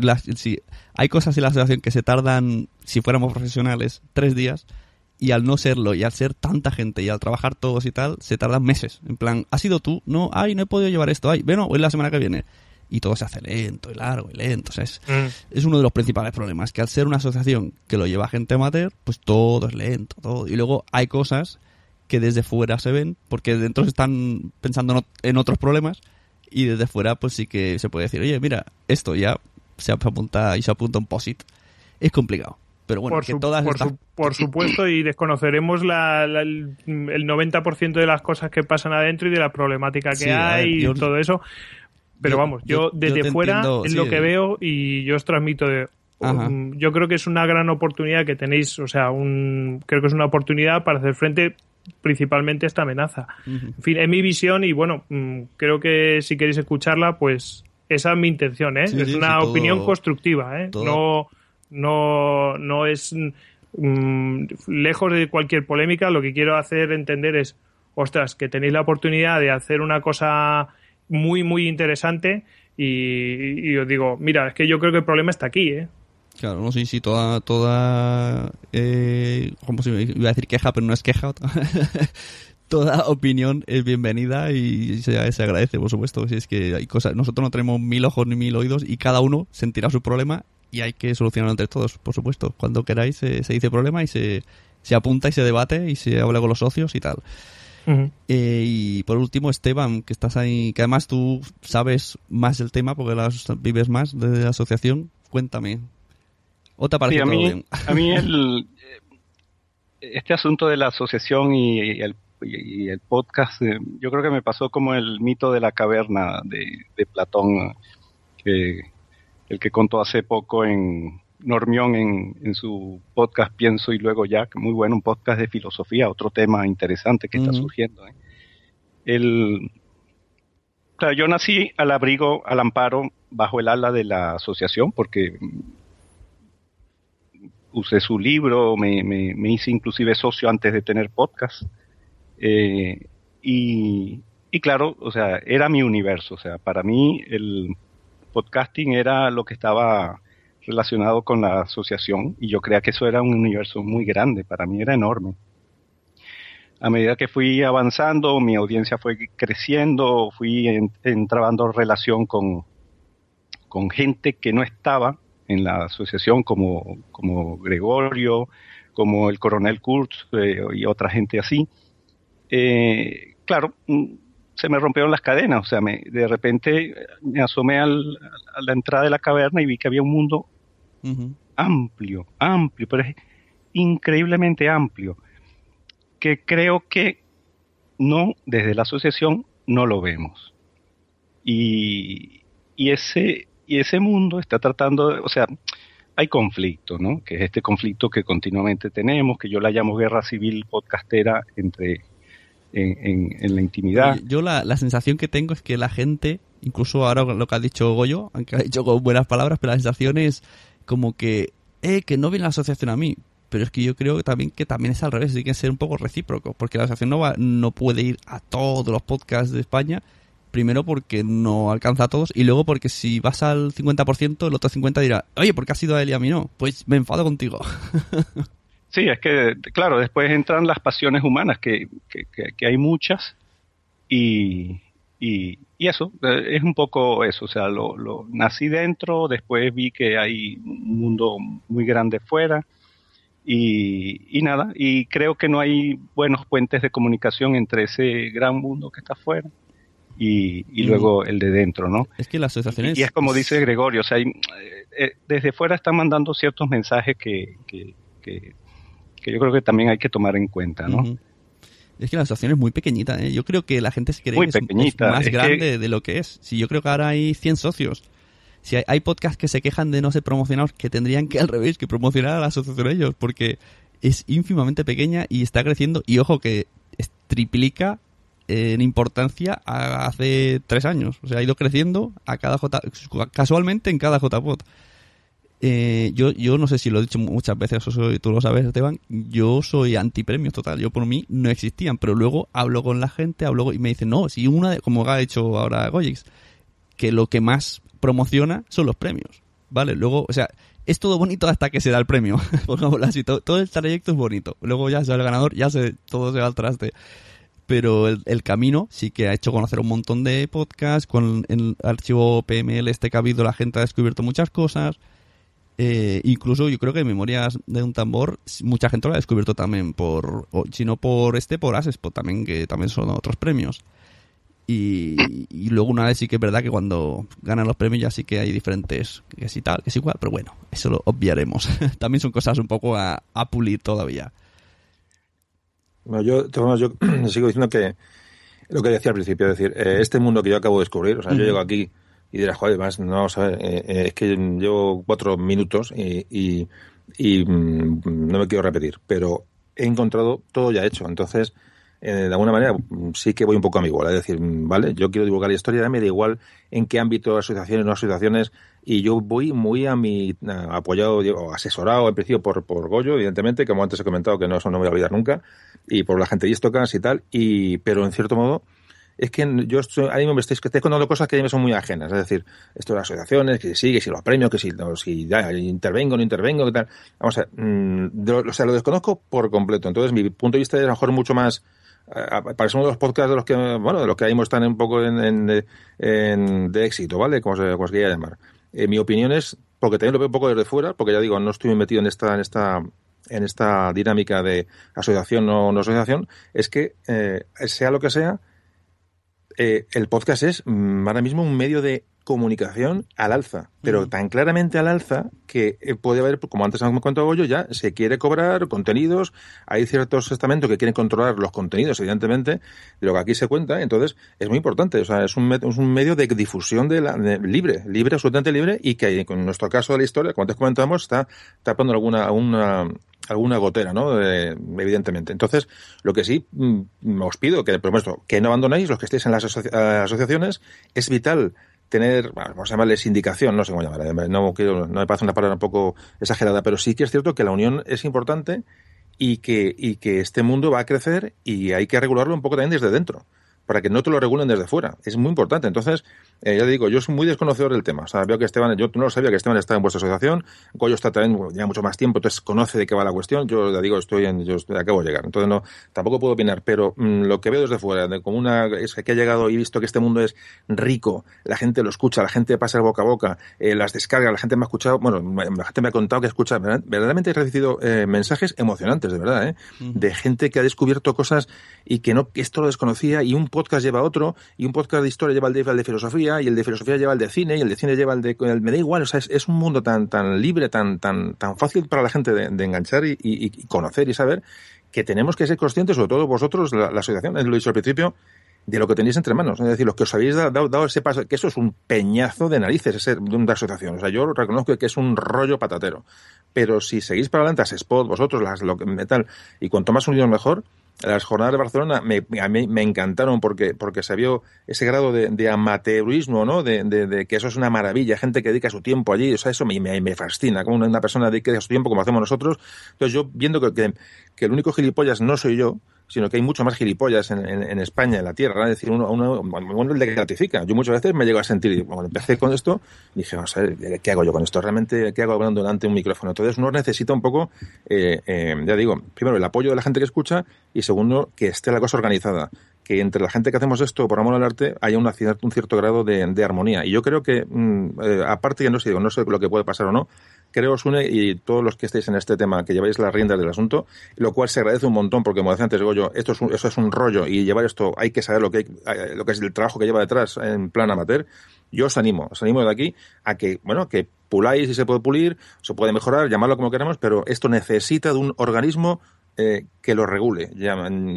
las- si hay cosas en la asociación que se tardan, si fuéramos profesionales, tres días, y al no serlo, y al ser tanta gente, y al trabajar todos y tal, se tardan meses. En plan, ¿has sido tú? No, ay, no he podido llevar esto, ay, bueno, hoy la semana que viene. Y todo se hace lento y largo y lento. O sea, es, es uno de los principales problemas, que al ser una asociación que lo lleva gente amateur, pues todo es lento, todo. Y luego hay cosas que desde fuera se ven, porque dentro se están pensando en otros problemas, y desde fuera pues sí que se puede decir, oye, mira, esto ya se apunta y se apunta un POSIT. Es complicado. Pero bueno, por, que su- todas por, estas... su- por supuesto, y desconoceremos la, la- el el 90% de las cosas que pasan adentro y de la problemática que Sí, a ver, hay y yo- todo eso. Pero yo- vamos, yo- desde fuera entiendo, es sí. lo que veo y yo os transmito de... Um, yo creo que es una gran oportunidad que tenéis, o sea, un, creo que es una oportunidad para hacer frente principalmente a esta amenaza. En fin, es mi visión y bueno, mm, creo que si queréis escucharla, pues esa es mi intención, ¿eh? Sí, es sí, una sí, todo- opinión constructiva, ¿eh? todo- No, no, no es mm, lejos de cualquier polémica. Lo que quiero hacer entender es, ostras, que tenéis la oportunidad de hacer una cosa muy, muy interesante y, y os digo, mira, es que yo creo que el problema está aquí, ¿eh? Claro, no sé si toda, toda, eh, como si iba a decir queja, pero no es queja. Toda opinión es bienvenida y se, se agradece, por supuesto. Si es que hay cosas, nosotros no tenemos mil ojos ni mil oídos y cada uno sentirá su problema y hay que solucionarlo entre todos, por supuesto. Cuando queráis se, se dice problema y se, se apunta y se debate y se habla con los socios y tal. Eh, y por último, Esteban, que estás ahí, que además tú sabes más del tema porque las vives más de la asociación, cuéntame. ¿O te parece Sí, a todo mí, bien? a mí el, eh, este asunto de la asociación y el, y el podcast, eh, yo creo que me pasó como el mito de la caverna de, de Platón, que el que contó hace poco en Normión en, en su podcast Pienso y luego ya, que muy bueno, un podcast de filosofía, otro tema interesante que está surgiendo. ¿eh? El, claro, yo nací al abrigo, al amparo, bajo el ala de la asociación, porque usé su libro, me, me, me hice inclusive socio antes de tener podcast. Eh, y, claro, o sea, era mi universo. O sea, para mí el, podcasting era lo que estaba relacionado con la asociación y yo creía que eso era un universo muy grande, para mí era enorme. A medida que fui avanzando, mi audiencia fue creciendo, fui entrando en relación con, con gente que no estaba en la asociación, como, como Gregorio, como el coronel Kurtz eh, y otra gente así. Eh, claro, mm, se me rompieron las cadenas, o sea, me, de repente me asomé a la entrada de la caverna y vi que había un mundo amplio, amplio, pero es increíblemente amplio, que creo que no, desde la asociación, no lo vemos. Y, y ese, y ese mundo está tratando, o sea, hay conflicto, ¿no? Que es este conflicto que continuamente tenemos, que yo la llamo guerra civil podcastera entre en, en, la intimidad. Yo la, la, sensación que tengo es que la gente, incluso ahora lo que ha dicho Goyo, aunque ha dicho con buenas palabras, pero la sensación es como que, eh, que no viene la asociación a mí. Pero es que yo creo también que también es al revés, tiene que ser un poco recíproco, porque la asociación no, va, no puede ir a todos los podcasts de España, primero porque no alcanza a todos, y luego porque si vas al 50%, el otro 50% dirá, oye, ¿por qué has ido a él y a mí no? Pues me enfado contigo. Sí, es que, claro, después entran las pasiones humanas, que, que, hay muchas, y, y, eso, eh, es un poco eso, o sea, lo, lo, nací dentro, después vi que hay un mundo muy grande fuera, y, y nada, y creo que no hay buenos puentes de comunicación entre ese gran mundo que está afuera y, y luego el de dentro, ¿no? Es que las asociaciones... Y es como dice Gregorio, o sea, eh, eh, desde fuera están mandando ciertos mensajes que, que, que que yo creo que también hay que tomar en cuenta, ¿no? Es que la asociación es muy pequeñita, ¿eh? Yo creo que la gente se cree que es, más grande de lo que es. Si yo creo que ahora hay 100 socios. Si hay, podcasts que se quejan de no ser promocionados, que tendrían que al revés, que promocionar a la asociación ellos, porque es ínfimamente pequeña y está creciendo. Y ojo que triplica en importancia hace tres años. O sea, ha ido creciendo a cada J, casualmente en cada JPod. Eh, yo, yo no sé si lo he dicho muchas veces, o tú lo sabes, Esteban, yo soy antipremios total, yo por mí no existían, pero luego hablo con la gente, hablo y me dicen, no, si una, de, como ha hecho ahora Goyix, que lo que más promociona son los premios, ¿vale? Luego, o sea, es todo bonito hasta que se da el premio, por así, todo, todo, el trayecto es bonito, luego ya se el ganador, ya se, todo se va al traste. Pero el, camino sí que ha hecho conocer un montón de podcasts, con el archivo PML este que ha habido la gente ha descubierto muchas cosas, eh, incluso yo creo que Memorias de un tambor, mucha gente lo ha descubierto también por, si no por este, por Asespot también, que también son otros premios. Y, luego una vez sí que es verdad que cuando ganan los premios ya sí que hay diferentes, que y tal, que es igual, pero bueno, eso lo obviaremos. también son cosas un poco a, pulir todavía. Bueno, yo, yo sigo diciendo que lo que decía al principio, es decir, eh, este mundo que yo acabo de descubrir, o sea, yo llego aquí y dirás, joder, además, no, ver, eh, eh, es que llevo cuatro minutos y, mm, no me quiero repetir, pero he encontrado todo ya hecho. Entonces, eh, de alguna manera, sí que voy un poco a mi igual. Es decir, mm, vale, yo quiero divulgar la historia, me da igual en qué ámbito, asociaciones, no asociaciones, y yo voy muy a mi apoyado o asesorado en principio por, por Goyo, evidentemente, como antes he comentado, que no, eso no me voy a olvidar nunca, y por la gente de Istocas y tal, y, pero en cierto modo, es que yo estoy, ahí me estáis, estoy contando cosas que a mí me son muy ajenas. Es decir, esto de las asociaciones, que si sigue, si los premios, que si, si ya, intervengo, no intervengo, qué tal. Vamos a ver, mm, sea, lo desconozco por completo. Entonces, mi punto de vista es a lo mejor mucho más para uno de los podcasts de los que, bueno, de los que ahí están un poco en, de éxito, ¿vale? Como se, como quiera llamar. Eh, mi opinión es, porque también lo veo un poco desde fuera, porque ya digo, no estoy metido en esta, en esta, en esta dinámica de asociación o no asociación, es que eh, sea lo que sea, eh, el podcast es mm, ahora mismo un medio de comunicación al alza, pero tan claramente al alza que eh, puede haber, como antes me contado yo, ya se quiere cobrar contenidos, hay ciertos estamentos que quieren controlar los contenidos, evidentemente, de lo que aquí se cuenta, entonces es muy importante, o sea, es un, es un medio de difusión de la, libre, libre, absolutamente libre, y que en nuestro caso de la historia, como antes comentamos, está tapando alguna, alguna alguna gotera, ¿no? evidentemente. Entonces, lo que sí mm, os pido, que prometo, que no abandonéis los que estéis en las asociaciones, es vital tener, vamos a llamarle sindicación, no sé cómo llamarla, no quiero, no me parece una palabra un poco exagerada, pero sí que es cierto que la unión es importante y que, y que este mundo va a crecer y hay que regularlo un poco también desde dentro. para que no te lo regulen desde fuera. Es muy importante. Entonces, eh, ya digo, yo soy muy desconocedor del tema. O sea, veo que Esteban, yo no lo sabía que Esteban está en vuestra asociación. Goyo está también ya mucho más tiempo, entonces conoce de qué va la cuestión. Yo ya digo, estoy en, yo acabo de llegar. Entonces no, tampoco puedo opinar, pero mm, lo que veo desde fuera, de como una, es que ha llegado y visto que este mundo es rico, la gente lo escucha, la gente pasa el boca a boca, eh, las descarga, la gente me ha escuchado, bueno, la gente me ha contado que escucha, verdaderamente he recibido eh, mensajes emocionantes, de verdad, ¿eh? de gente que ha descubierto cosas y que no, esto lo desconocía y un podcast lleva a otro y un podcast de historia lleva al de, al de filosofía y el de filosofía lleva al de cine y el de cine lleva al de, el, me da igual, o sea, es, un mundo tan, tan libre, tan, tan, tan fácil para la gente de, enganchar y, y, y, conocer y saber que tenemos que ser conscientes, sobre todo vosotros, la, la asociación, lo he dicho al principio, de lo que tenéis entre manos. Es decir, los que os habéis dado, ese paso, que eso es un peñazo de narices, ese, de una asociación. O sea, yo reconozco que es un rollo patatero. Pero si seguís para adelante, a Spot, vosotros, las, lo metal, y cuanto más unidos mejor, las jornadas de Barcelona me, a mí me encantaron porque, porque se vio ese grado de, amateurismo, ¿no? De, de, que eso es una maravilla, gente que dedica su tiempo allí, o sea, eso me, me, me fascina, como una persona dedica su tiempo como hacemos nosotros. Entonces yo viendo que, que, que el único gilipollas no soy yo, sino que hay mucho más gilipollas en, España, en la tierra, es decir, uno, uno, uno le gratifica. Yo muchas veces me llego a sentir, cuando empecé con esto, dije, vamos a ver, ¿qué hago yo con esto? ¿Realmente qué hago hablando delante de un micrófono? Entonces uno necesita un poco, eh, eh, ya digo, primero el apoyo de la gente que escucha y segundo, que esté la cosa organizada que entre la gente que hacemos esto por amor al arte haya un cierto grado de, armonía. Y yo creo que, mmm, eh, aparte, ya no sé, no sé lo que puede pasar o no, creo os une y todos los que estéis en este tema, que lleváis las riendas del asunto, lo cual se agradece un montón porque, como decía antes, digo yo, esto es un, eso es un rollo y llevar esto, hay que saber lo que, hay, lo que es el trabajo que lleva detrás en plan amateur. Yo os animo, os animo de aquí a que, bueno, que puláis y se puede pulir, se puede mejorar, llamarlo como queramos, pero esto necesita de un organismo eh, que lo regule.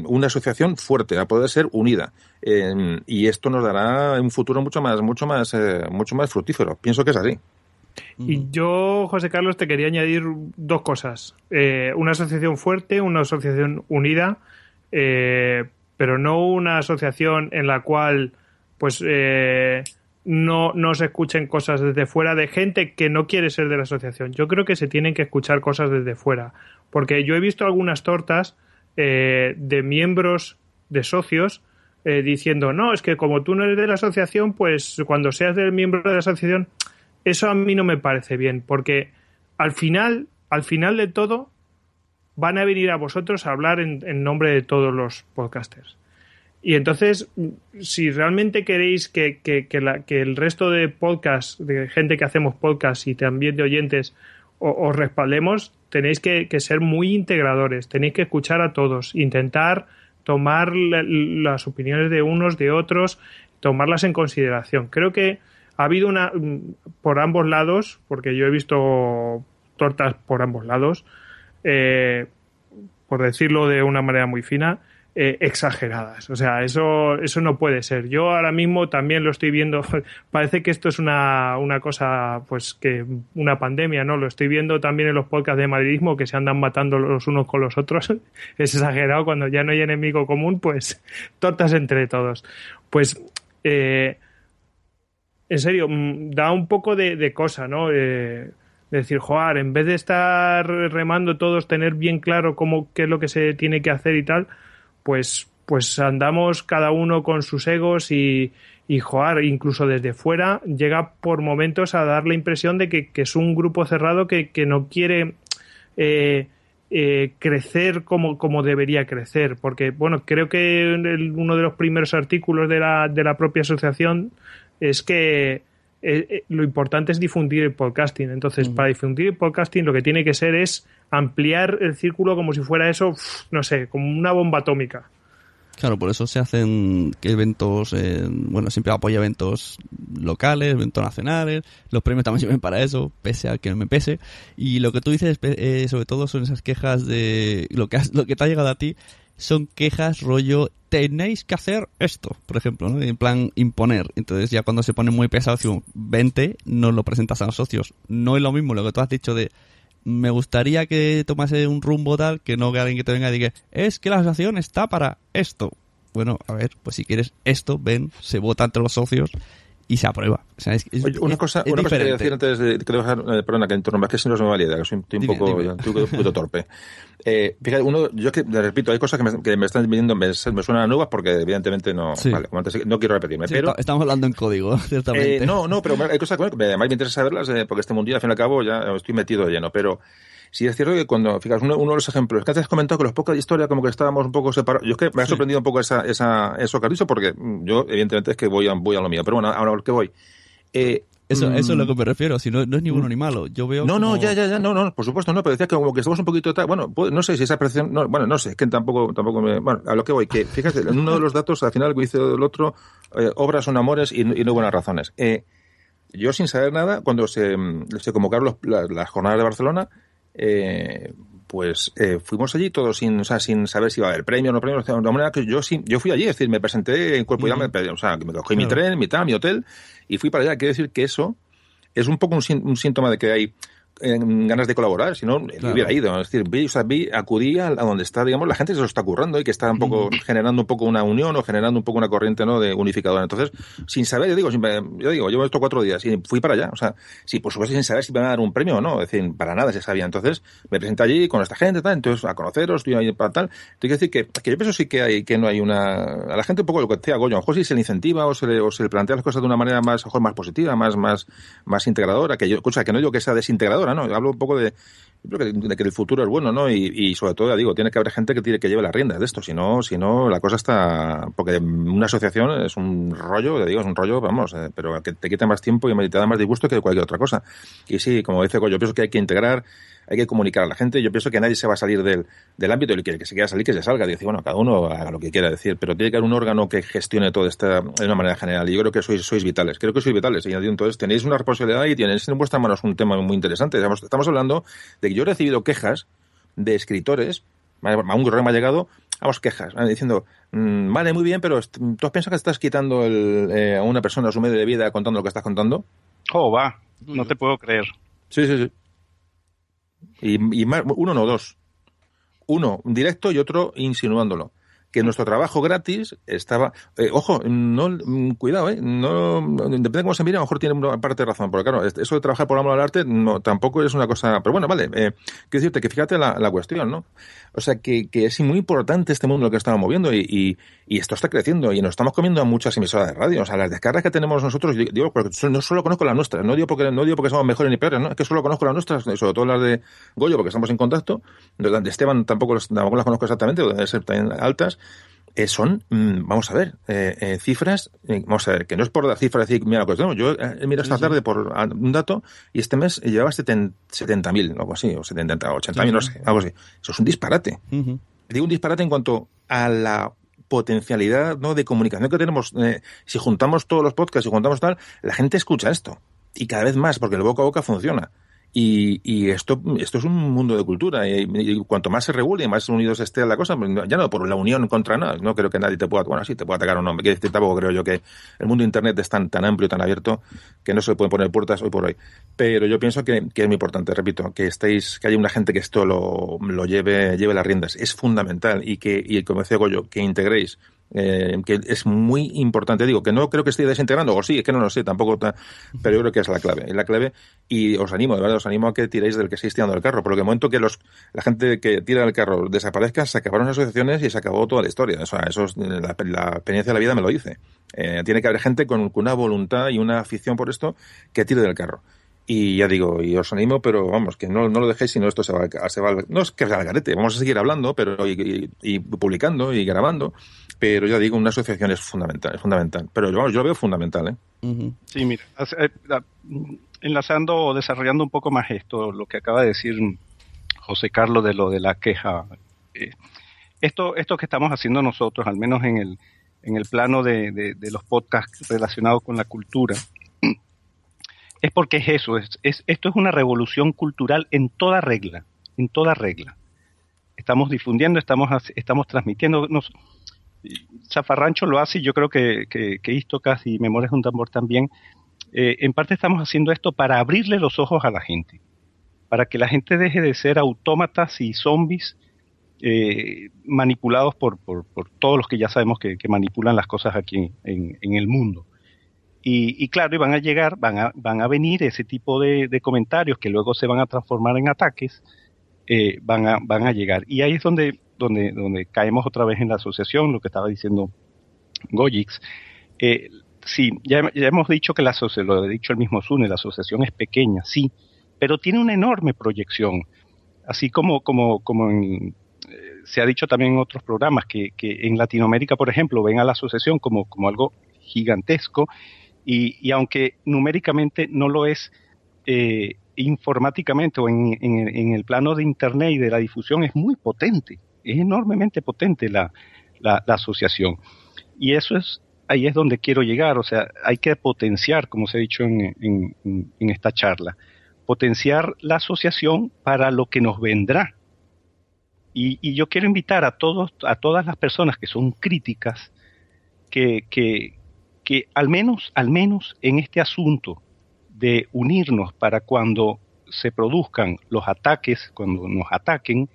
Una asociación fuerte, a poder ser unida. Eh, y esto nos dará un futuro mucho más, mucho más, eh, mucho más fructífero. Pienso que es así. Y yo, José Carlos, te quería añadir dos cosas. Eh, una asociación fuerte, una asociación unida, eh, pero no una asociación en la cual pues eh, no, no se escuchen cosas desde fuera de gente que no quiere ser de la asociación. Yo creo que se tienen que escuchar cosas desde fuera. Porque yo he visto algunas tortas de miembros, de socios, diciendo, no, es que como tú no eres de la asociación, pues cuando seas del miembro de la asociación eso a mí no me parece bien, porque al final, al final de todo, van a venir a vosotros a hablar en, en nombre de todos los podcasters. Y entonces, si realmente queréis que, que, que, el resto de podcasts, de gente que hacemos podcasts y también de oyentes, os respaldemos, tenéis que, ser muy integradores, tenéis que escuchar a todos, intentar tomar la, las opiniones de unos, de otros, tomarlas en consideración. Creo que ha habido una por ambos lados, porque yo he visto tortas por ambos lados, eh, por decirlo de una manera muy fina, eh, exageradas. O sea, eso, eso no puede ser. Yo ahora mismo también lo estoy viendo. Parece que esto es una, una cosa, pues que una pandemia, ¿no? Lo estoy viendo también en los podcasts de madridismo que se andan matando los unos con los otros. es exagerado. Cuando ya no hay enemigo común, pues tortas entre todos. Pues eh, en serio, da un poco de, de cosa, ¿no? Eh, decir, joder, en vez de estar remando todos, tener bien claro cómo, qué es lo que se tiene que hacer y tal, pues, pues andamos cada uno con sus egos y, y joder, incluso desde fuera llega por momentos a dar la impresión de que, es un grupo cerrado que, que no quiere eh, eh, crecer como, como debería crecer. Porque, bueno, creo que el, uno de los primeros artículos de la, de la propia asociación es que eh, lo importante es difundir el podcasting. Entonces, para difundir el podcasting lo que tiene que ser es ampliar el círculo como si fuera eso, no sé, como una bomba atómica. Claro, por eso se hacen eventos, eh, bueno, siempre apoya eventos locales, eventos nacionales, los premios también sirven para eso, pese a que no me pese. Y lo que tú dices, eh, sobre todo, son esas quejas de lo que, has, lo que te ha llegado a ti, son quejas rollo, tenéis que hacer esto, por ejemplo, ¿no? en plan imponer. Entonces ya cuando se pone muy pesado, si 20, no lo presentas a los socios. No es lo mismo lo que tú has dicho de, me gustaría que tomase un rumbo tal, que no que alguien que te venga y diga, es que la asociación está para esto. Bueno, a ver, pues si quieres esto, ven, se vota entre los socios y se aprueba. O sea, es, es- Oye, una es- cosa, es una cosa que quería decir antes de que dejar, eh, perdona, que interrumpa, es que si no idea, que soy, estoy un Dime, poco, dime. ya, estoy un poquito torpe. Eh, fíjate, uno, yo que, repito, hay cosas que me, que me están viniendo, me, me suenan nuevas porque evidentemente no, Sí. vale, como antes, no quiero repetirme, Sí, pero... estamos hablando en código, ciertamente. Eh, no, no, pero hay cosas que bueno, que además me interesa saberlas eh, porque este mundillo, al fin y al cabo, ya estoy metido de lleno. Pero sí es cierto que cuando, fíjate, uno, uno de los ejemplos, que antes has comentado que los pocos de historia como que estábamos un poco separados. Yo es que me ha sorprendido un poco esa, esa, eso que has dicho porque mm, yo, evidentemente, es que voy a, voy a lo mío. Pero bueno, ahora a lo que voy. Eh, Eso, eso es mm, lo que me refiero, si no, no es ni bueno ni malo. Yo veo no, no, ya, ya, ya, no, no, por supuesto, no, pero decía que como que estamos un poquito bueno, pues, no sé si esa percepción, no, bueno, no sé, es que tampoco, tampoco me, bueno, a lo que voy, que fíjate, en uno de los datos, al final, que dice el otro, eh, obras son amores y, y no buenas razones. Eh, yo sin saber nada, cuando se, mm, se convocaron los- las, las jornadas de Barcelona, eh, pues eh, fuimos allí todos sin, o sea, sin saber si iba a haber premio o no premio. De manera que yo sí, yo fui allí, es decir, me presenté en cuerpo y alma, o sea, que me cogí mi Claro. tren, mi tal, mi hotel, y fui para allá. Quiere decir que eso es un poco un, un síntoma de que hay eh, ganas de colaborar, si no, Claro. hubiera ido. Es decir, vi, o sea, vi, acudí a, donde está, digamos, la gente que se lo está currando y que está un poco generando un poco una unión o generando un poco una corriente ¿no? de unificadora. Entonces, sin saber, yo digo, sin- yo digo, llevo estos cuatro días y fui para allá. O sea, sí, por supuesto, sin saber si me van a dar un premio o no. Es decir, para nada se sabía. Entonces, me presenté allí con esta gente, tal, entonces, a conoceros, estoy ahí para tal. Tengo que decir que, que yo pienso sí que hay, que no hay una, a la gente un poco lo que decía Goyo, a lo mejor si se le incentiva o se le, o se le plantea las cosas de una manera más, a lo mejor más positiva, más, más, más integradora, que yo, cosa que no digo que sea desintegradora, ¿no? Hablo un poco de, que, el futuro es bueno, ¿no? Y, sobre todo, ya digo, tiene que haber gente que tiene que lleve las riendas de esto, si no, si no, la cosa está, porque una asociación es un rollo, ya digo, es un rollo, vamos, eh, pero que te quita más tiempo y te da más disgusto que cualquier otra cosa. Y sí, como dice yo pienso que hay que integrar, hay que comunicar a la gente. Yo pienso que nadie se va a salir del, del ámbito y el que, que se quiera salir, que se salga. Dice, bueno, cada uno haga lo que quiera decir, pero tiene que haber un órgano que gestione todo esto de una manera general. Y yo creo que sois, sois vitales. Creo que sois vitales. Y entonces tenéis una responsabilidad y tenéis en vuestras manos un tema muy interesante. Estamos, estamos hablando de que yo he recibido quejas de escritores, a un correo me ha llegado, vamos, quejas, ¿vale? diciendo, mm, vale, muy bien, pero ¿tú has pensado que estás quitando el, eh, a una persona su medio de vida contando lo que estás contando? Oh, va, no te puedo creer. Sí, sí, sí. Y, y más, uno no, dos. Uno directo y otro insinuándolo. Que nuestro trabajo gratis estaba. eh, ojo, no, mm, cuidado, ¿eh? No, depende de cómo se mire, a lo mejor tiene una parte de razón. Porque claro, eso de trabajar por amor al arte no, tampoco es una cosa. Pero bueno, vale. Eh, quiero decirte que fíjate la, la cuestión, ¿no? O sea, que, que es muy importante este mundo en que estamos moviendo y, y, esto está creciendo y nos estamos comiendo a muchas emisoras de radio. O sea, las descargas que tenemos nosotros, digo, porque no solo conozco las nuestras, no digo porque, no digo porque somos mejores ni peores, ¿no? Es que solo conozco las nuestras, sobre todo las de Goyo, porque estamos en contacto. Las de Esteban tampoco, los- tampoco las conozco exactamente, deben ser también altas. Eh, son, mm, vamos a ver, eh, eh, cifras, eh, vamos a ver, que no es por dar cifras, decir, mira lo que tenemos. Yo eh, he mirado esta tarde por ah, un dato y este mes llevaba 70.000, algo así, o 70, 80.000, no Sí, sé, algo así. Eso es un disparate. Digo un disparate en cuanto a la potencialidad ¿no? de comunicación que tenemos. Eh, si juntamos todos los podcasts y juntamos tal, la gente escucha esto. Y cada vez más, porque el boca a boca funciona. Y, y esto, esto es un mundo de cultura. Y, cuanto más se regule y más unidos esté la cosa, pues, ya no por la unión contra nada. No creo que nadie te pueda, bueno, sí, te pueda atacar o no. Quiero decir, tampoco creo yo que el mundo de Internet es tan, tan amplio, tan abierto, que no se pueden poner puertas hoy por hoy. Pero yo pienso que, que es muy importante, repito, que estéis, que haya una gente que esto lo, lo lleve, lleve las riendas. Es fundamental. Y que, y como decía Goyo, que integréis eh, que es muy importante. Digo, que no creo que esté desintegrando, o sí, es que no lo sé, tampoco, ta- pero yo creo que es la clave. Es la clave y os animo, de verdad, os animo a que tiréis del que estáis tirando del carro, porque el momento que los, la gente que tira del carro desaparezca, se acabaron las asociaciones y se acabó toda la historia. Eso es, la, la experiencia de la vida me lo dice. Eh, tiene que haber gente con una voluntad y una afición por esto que tire del carro. Y ya digo, y os animo, pero vamos, que no, no lo dejéis, sino esto se va, al- se va al- no es que sea al garete, vamos a seguir hablando, pero y, y- y publicando y grabando, pero ya digo, una asociación es fundamental, es fundamental. Pero vamos, yo lo veo fundamental, ¿eh? Sí, mira, eh, la- enlazando o desarrollando un poco más esto, lo que acaba de decir José Carlos de lo de la queja. eh, esto, esto que estamos haciendo nosotros, al menos en el, en el plano de, de- de los podcasts relacionados con la cultura, es porque es eso, es, es- esto es una revolución cultural en toda regla, en toda regla. Estamos difundiendo, estamos, estamos transmitiendo. Nos, Zafarrancho lo hace y yo creo que, que, que Istocas y Memorias de un Tambor también. Eh, en parte estamos haciendo esto para abrirle los ojos a la gente, para que la gente deje de ser autómatas y zombies eh, manipulados por, por, por todos los que ya sabemos que, que manipulan las cosas aquí en, en el mundo. Y, y, claro, y van a llegar, van a, van a venir ese tipo de, comentarios que luego se van a transformar en ataques, eh, van, a, van a llegar. Y ahí es donde, donde, donde caemos otra vez en la asociación, lo que estaba diciendo Gojix. Eh, sí, ya, ya, hemos dicho que la asociación, lo ha dicho el mismo Sune, la asociación es pequeña, sí, pero tiene una enorme proyección. Así como, como, como en, eh, se ha dicho también en otros programas, que, que, en Latinoamérica, por ejemplo, ven a la asociación como, como algo gigantesco y, y aunque numéricamente no lo es, eh, informáticamente o en, en, en, el plano de Internet y de la difusión es muy potente, es enormemente potente la, la, la asociación. Y eso es, ahí es donde quiero llegar, o sea, hay que potenciar, como se ha dicho en, en, esta charla, potenciar la asociación para lo que nos vendrá. Y, y, yo quiero invitar a todos, a todas las personas que son críticas, que, que, que al menos, al menos en este asunto de unirnos para cuando se produzcan los ataques, cuando nos ataquen,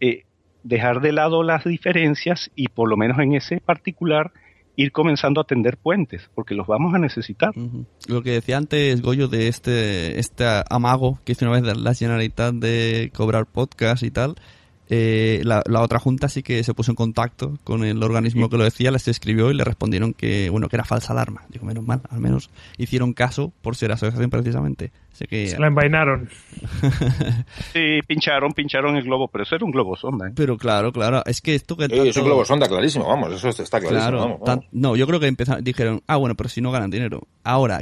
eh, dejar de lado las diferencias y por lo menos en ese particular ir comenzando a tender puentes, porque los vamos a necesitar. Lo que decía antes Goyo de este, este amago que hizo una vez la Generalitat de cobrar podcast y tal, eh, la, la, otra junta sí que se puso en contacto con el organismo que lo decía, les escribió y le respondieron que bueno que era falsa alarma. Digo, menos mal, al menos hicieron caso por ser asociación precisamente. Sé que... Se la envainaron. sí, pincharon, pincharon el globo, pero eso era un globo sonda. ¿eh? Pero claro, claro, es que esto que... Tanto... es un globo sonda, clarísimo, vamos, eso está clarísimo. Claro, vamos, vamos. no, yo creo que empezaron, dijeron, ah, bueno, pero si no ganan dinero. Ahora,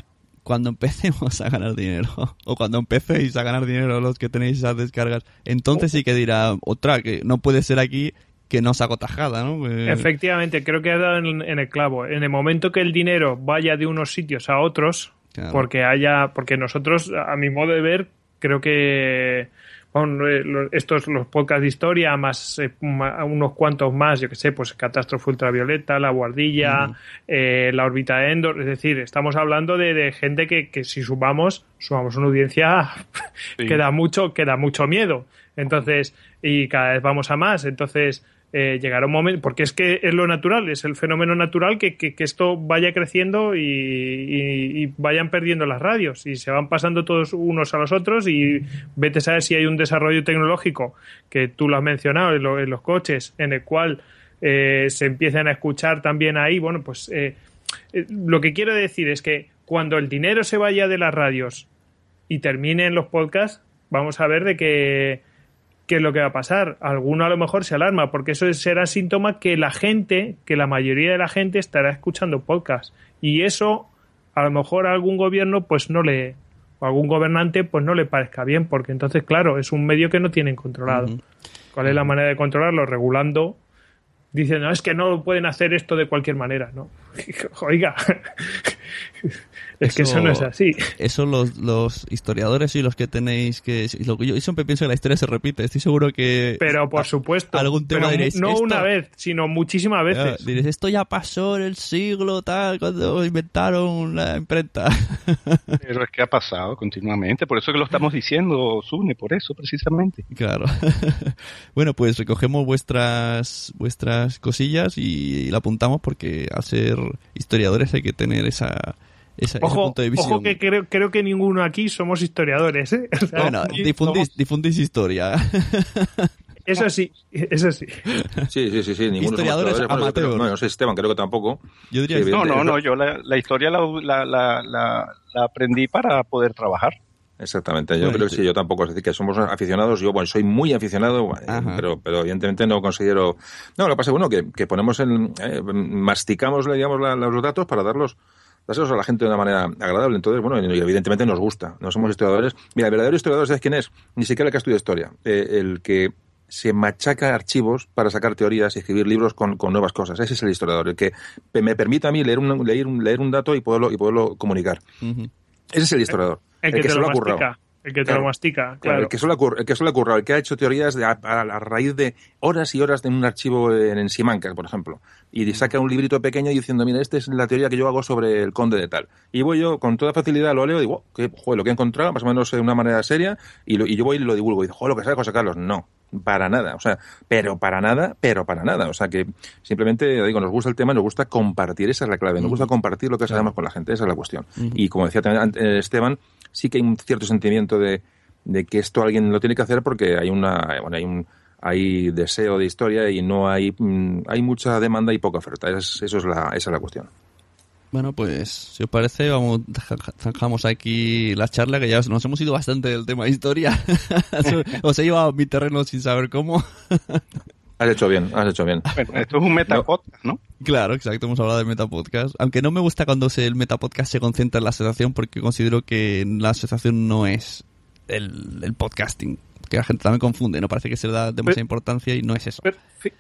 cuando empecemos a ganar dinero, o cuando empecéis a ganar dinero los que tenéis esas descargas, entonces sí que dirá otra, que no puede ser aquí que no saco tajada, ¿no? Eh... Efectivamente, creo que ha dado en, en, el clavo. En el momento que el dinero vaya de unos sitios a otros, claro. porque haya, porque nosotros, a mi modo de ver, creo que bueno, estos los podcasts de historia más eh, unos cuantos más yo que sé pues catástrofe ultravioleta la guardilla eh, la órbita de Endor. Es decir estamos hablando de, de gente que, que, si sumamos sumamos una audiencia sí. que da mucho que da mucho miedo. Entonces y cada vez vamos a más. Entonces eh, llegará un momento, porque es que es lo natural, es el fenómeno natural que, que, esto vaya creciendo y, vayan perdiendo las radios y se van pasando todos unos a los otros y vete a saber si hay un desarrollo tecnológico que tú lo has mencionado en los coches, en el cual eh, se empiezan a escuchar también ahí, bueno, pues eh, eh, lo que quiero decir es que cuando el dinero se vaya de las radios y termine en los podcasts, vamos a ver de que qué es lo que va a pasar. Alguno a lo mejor se alarma, porque eso será síntoma que la gente, que la mayoría de la gente estará escuchando podcast. Y eso, a lo mejor a algún gobierno, pues no le, o a algún gobernante, pues no le parezca bien, porque entonces, claro, es un medio que no tienen controlado. Uh -huh. ¿Cuál es la manera de controlarlo? Regulando. Dicen, no, es que no pueden hacer esto de cualquier manera, ¿no? Oiga, es eso, que eso no es así. Eso los, los historiadores y los que tenéis que... Lo que yo siempre pienso que la historia se repite. Estoy seguro que... Pero por supuesto. Algún tema pero diréis... No esto, una vez, sino muchísimas veces. Ya, diréis, esto ya pasó en el siglo tal, cuando inventaron la imprenta. Pero es que ha pasado continuamente. Por eso que lo estamos diciendo, Sune, por eso precisamente. Claro. bueno, pues recogemos vuestras, vuestras cosillas y, y la apuntamos porque al ser historiadores hay que tener esa esa, ojo, ese punto de visión. Ojo que creo, creo, que ninguno aquí somos historiadores, ¿eh? O sea, bueno, difundís, somos... difundís historia. Eso sí, eso sí. Sí, sí, sí, sí. Ninguno historiadores amateurs. No, no sé, Esteban, creo que tampoco. Yo diría sí, no, no, no, yo la, la historia la, la, la, la, aprendí para poder trabajar. Exactamente, yo bueno, creo que sí, yo tampoco, es decir, que somos aficionados, yo bueno, soy muy aficionado, pero, pero evidentemente no considero... No, lo que pasa es bueno, que, que ponemos en... Eh, masticamos, digamos, la, los datos para darlos dáselos a la gente de una manera agradable. Entonces, bueno, evidentemente nos gusta. No somos historiadores. Mira, el verdadero historiador, ¿sabes quién es? Ni siquiera el que estudia historia. Eh, el que se machaca archivos para sacar teorías y escribir libros con, con, nuevas cosas. Ese es el historiador, el que me permite a mí leer un, leer un, leer un dato y poderlo, y poderlo comunicar. Uh -huh. Ese es el historiador. El, el, el que, que se lo ha currado. El que te claro, lo mastica, claro. claro. El que solo ha, el que el que ha hecho teorías de, a, a, a, raíz de horas y horas de un archivo en, en Simancas, por ejemplo. Y saca un librito pequeño diciendo, mira, esta es la teoría que yo hago sobre el conde de tal. Y voy yo, con toda facilidad, lo leo y digo, oh, que, joder, lo que he encontrado, más o menos de una manera seria, y, lo, y yo voy y lo divulgo. Y digo, joder, lo que sabe José Carlos. No. Para nada, o sea, pero para nada, pero para nada. O sea que simplemente, digo, nos gusta el tema, nos gusta compartir, esa es la clave, nos gusta compartir lo que sabemos con la gente, esa es la cuestión. Y como decía también eh, Esteban, sí que hay un cierto sentimiento de, de que esto alguien lo tiene que hacer porque hay una, bueno, hay un hay deseo de historia y no hay mm, hay mucha demanda y poca oferta. Es, eso es la, esa es la cuestión. Bueno, pues si os parece, vamos, zanjamos aquí la charla, que ya nos hemos ido bastante del tema de historia. os he llevado a mi terreno sin saber cómo. Has hecho bien, has hecho bien. Bueno, esto es un metapodcast, ¿no? Claro, exacto, hemos hablado del metapodcast. Aunque no me gusta cuando se, el metapodcast se concentra en la asociación, porque considero que la asociación no es el, el podcasting que la gente también confunde, ¿no? Parece que se le da demasiada importancia y no es eso.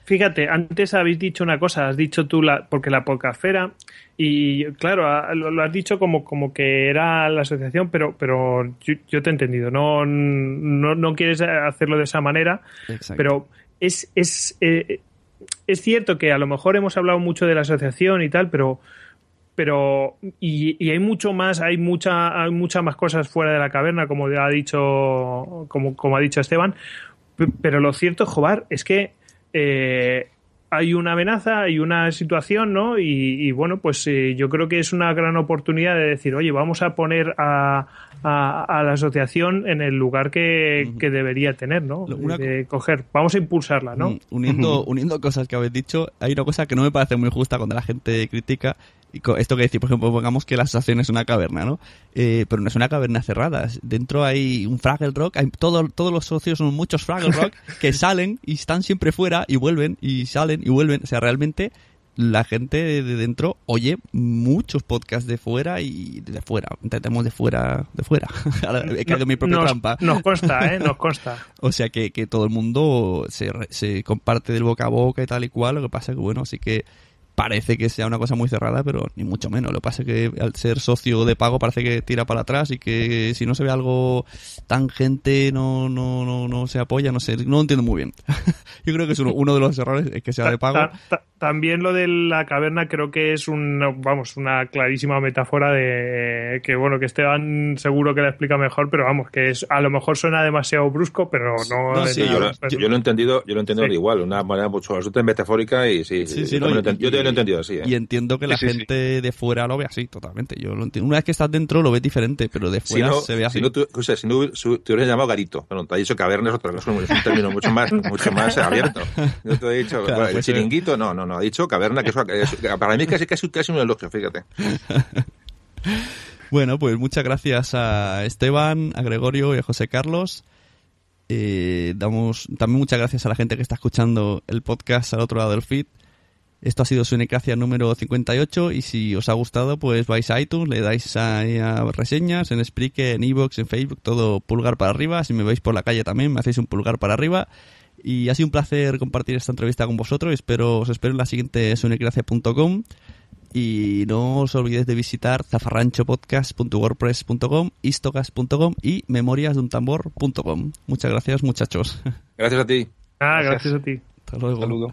fíjate, antes habéis dicho una cosa, has dicho tú, la, porque la podcastfera, y claro, lo, has dicho como, como que era la asociación, pero, pero yo, te he entendido, no, no, no, quieres hacerlo de esa manera, pero es, es, eh, es cierto que a lo mejor hemos hablado mucho de la asociación y tal, pero pero y, hay mucho más, hay mucha, hay muchas más cosas fuera de la caverna, como ha dicho, como, como ha dicho Esteban. Pero lo cierto, Jobar, es que eh, hay una amenaza, hay una situación, ¿no? Y, bueno, pues eh, yo creo que es una gran oportunidad de decir, oye, vamos a poner a, a, la asociación en el lugar que, que debería tener, ¿no? De coger, vamos a impulsarla, ¿no? Mm, uniendo, uniendo cosas que habéis dicho, hay una cosa que no me parece muy justa cuando la gente critica esto que decir, por ejemplo, pongamos que la asociación es una caverna, ¿no? Eh, pero no es una caverna cerrada. Dentro hay un Fraggle Rock, hay todo, todos los socios son muchos Fraggle Rock que salen y están siempre fuera y vuelven y salen y vuelven. O sea, realmente la gente de dentro oye muchos podcasts de fuera y de fuera. Intentemos de fuera, de fuera. He caído mi propia trampa. Nos consta, ¿eh? Nos consta. o sea que, que todo el mundo se, se comparte del boca a boca y tal y cual. Lo que pasa que, bueno, así que parece que sea una cosa muy cerrada, pero ni mucho menos. Lo que pasa es que al ser socio de pago parece que tira para atrás y que si no se ve algo tangente no, no, no, no se apoya, no sé, no lo entiendo muy bien. Yo creo que es uno, de los errores es que sea de pago. También lo de la caverna creo que es un, vamos, una clarísima metáfora de que, bueno, que Esteban seguro que la explica mejor, pero vamos, que es a lo mejor suena demasiado brusco, pero no... sí, yo, lo, he entendido, yo lo he entendido igual, una manera mucho metafórica y sí, sí, yo, yo, entendido así. ¿eh? Y entiendo que la gente de fuera lo ve así, totalmente. Yo lo entiendo. Una vez que estás dentro lo ves diferente, pero de fuera se ve así. Si no, tú, o sea, si no te hubieras llamado garito, bueno, te ha dicho caverna es otra cosa, es un término mucho más, mucho más abierto. Yo te he dicho, claro, el pues, eh. chiringuito, no, no, no, ha dicho caverna, que para mí casi, casi, casi un elogio, fíjate. bueno, pues muchas gracias a Esteban, a Gregorio y a José Carlos. Eh, damos también muchas gracias a la gente que está escuchando el podcast al otro lado del feed. Esto ha sido Sunecracia número 58 y si os ha gustado pues vais a iTunes, le dais a, reseñas en Spreaker, en Evox, en Facebook, todo pulgar para arriba. Si me veis por la calle también me hacéis un pulgar para arriba. Y ha sido un placer compartir esta entrevista con vosotros. Espero, os espero en la siguiente sunecracia.com y no os olvidéis de visitar zafarranchopodcast.wordpress.com, istocast.com y memoriasduntambor.com. Muchas gracias muchachos. Gracias a ti. Ah, gracias, a ti. Hasta luego. Saludos.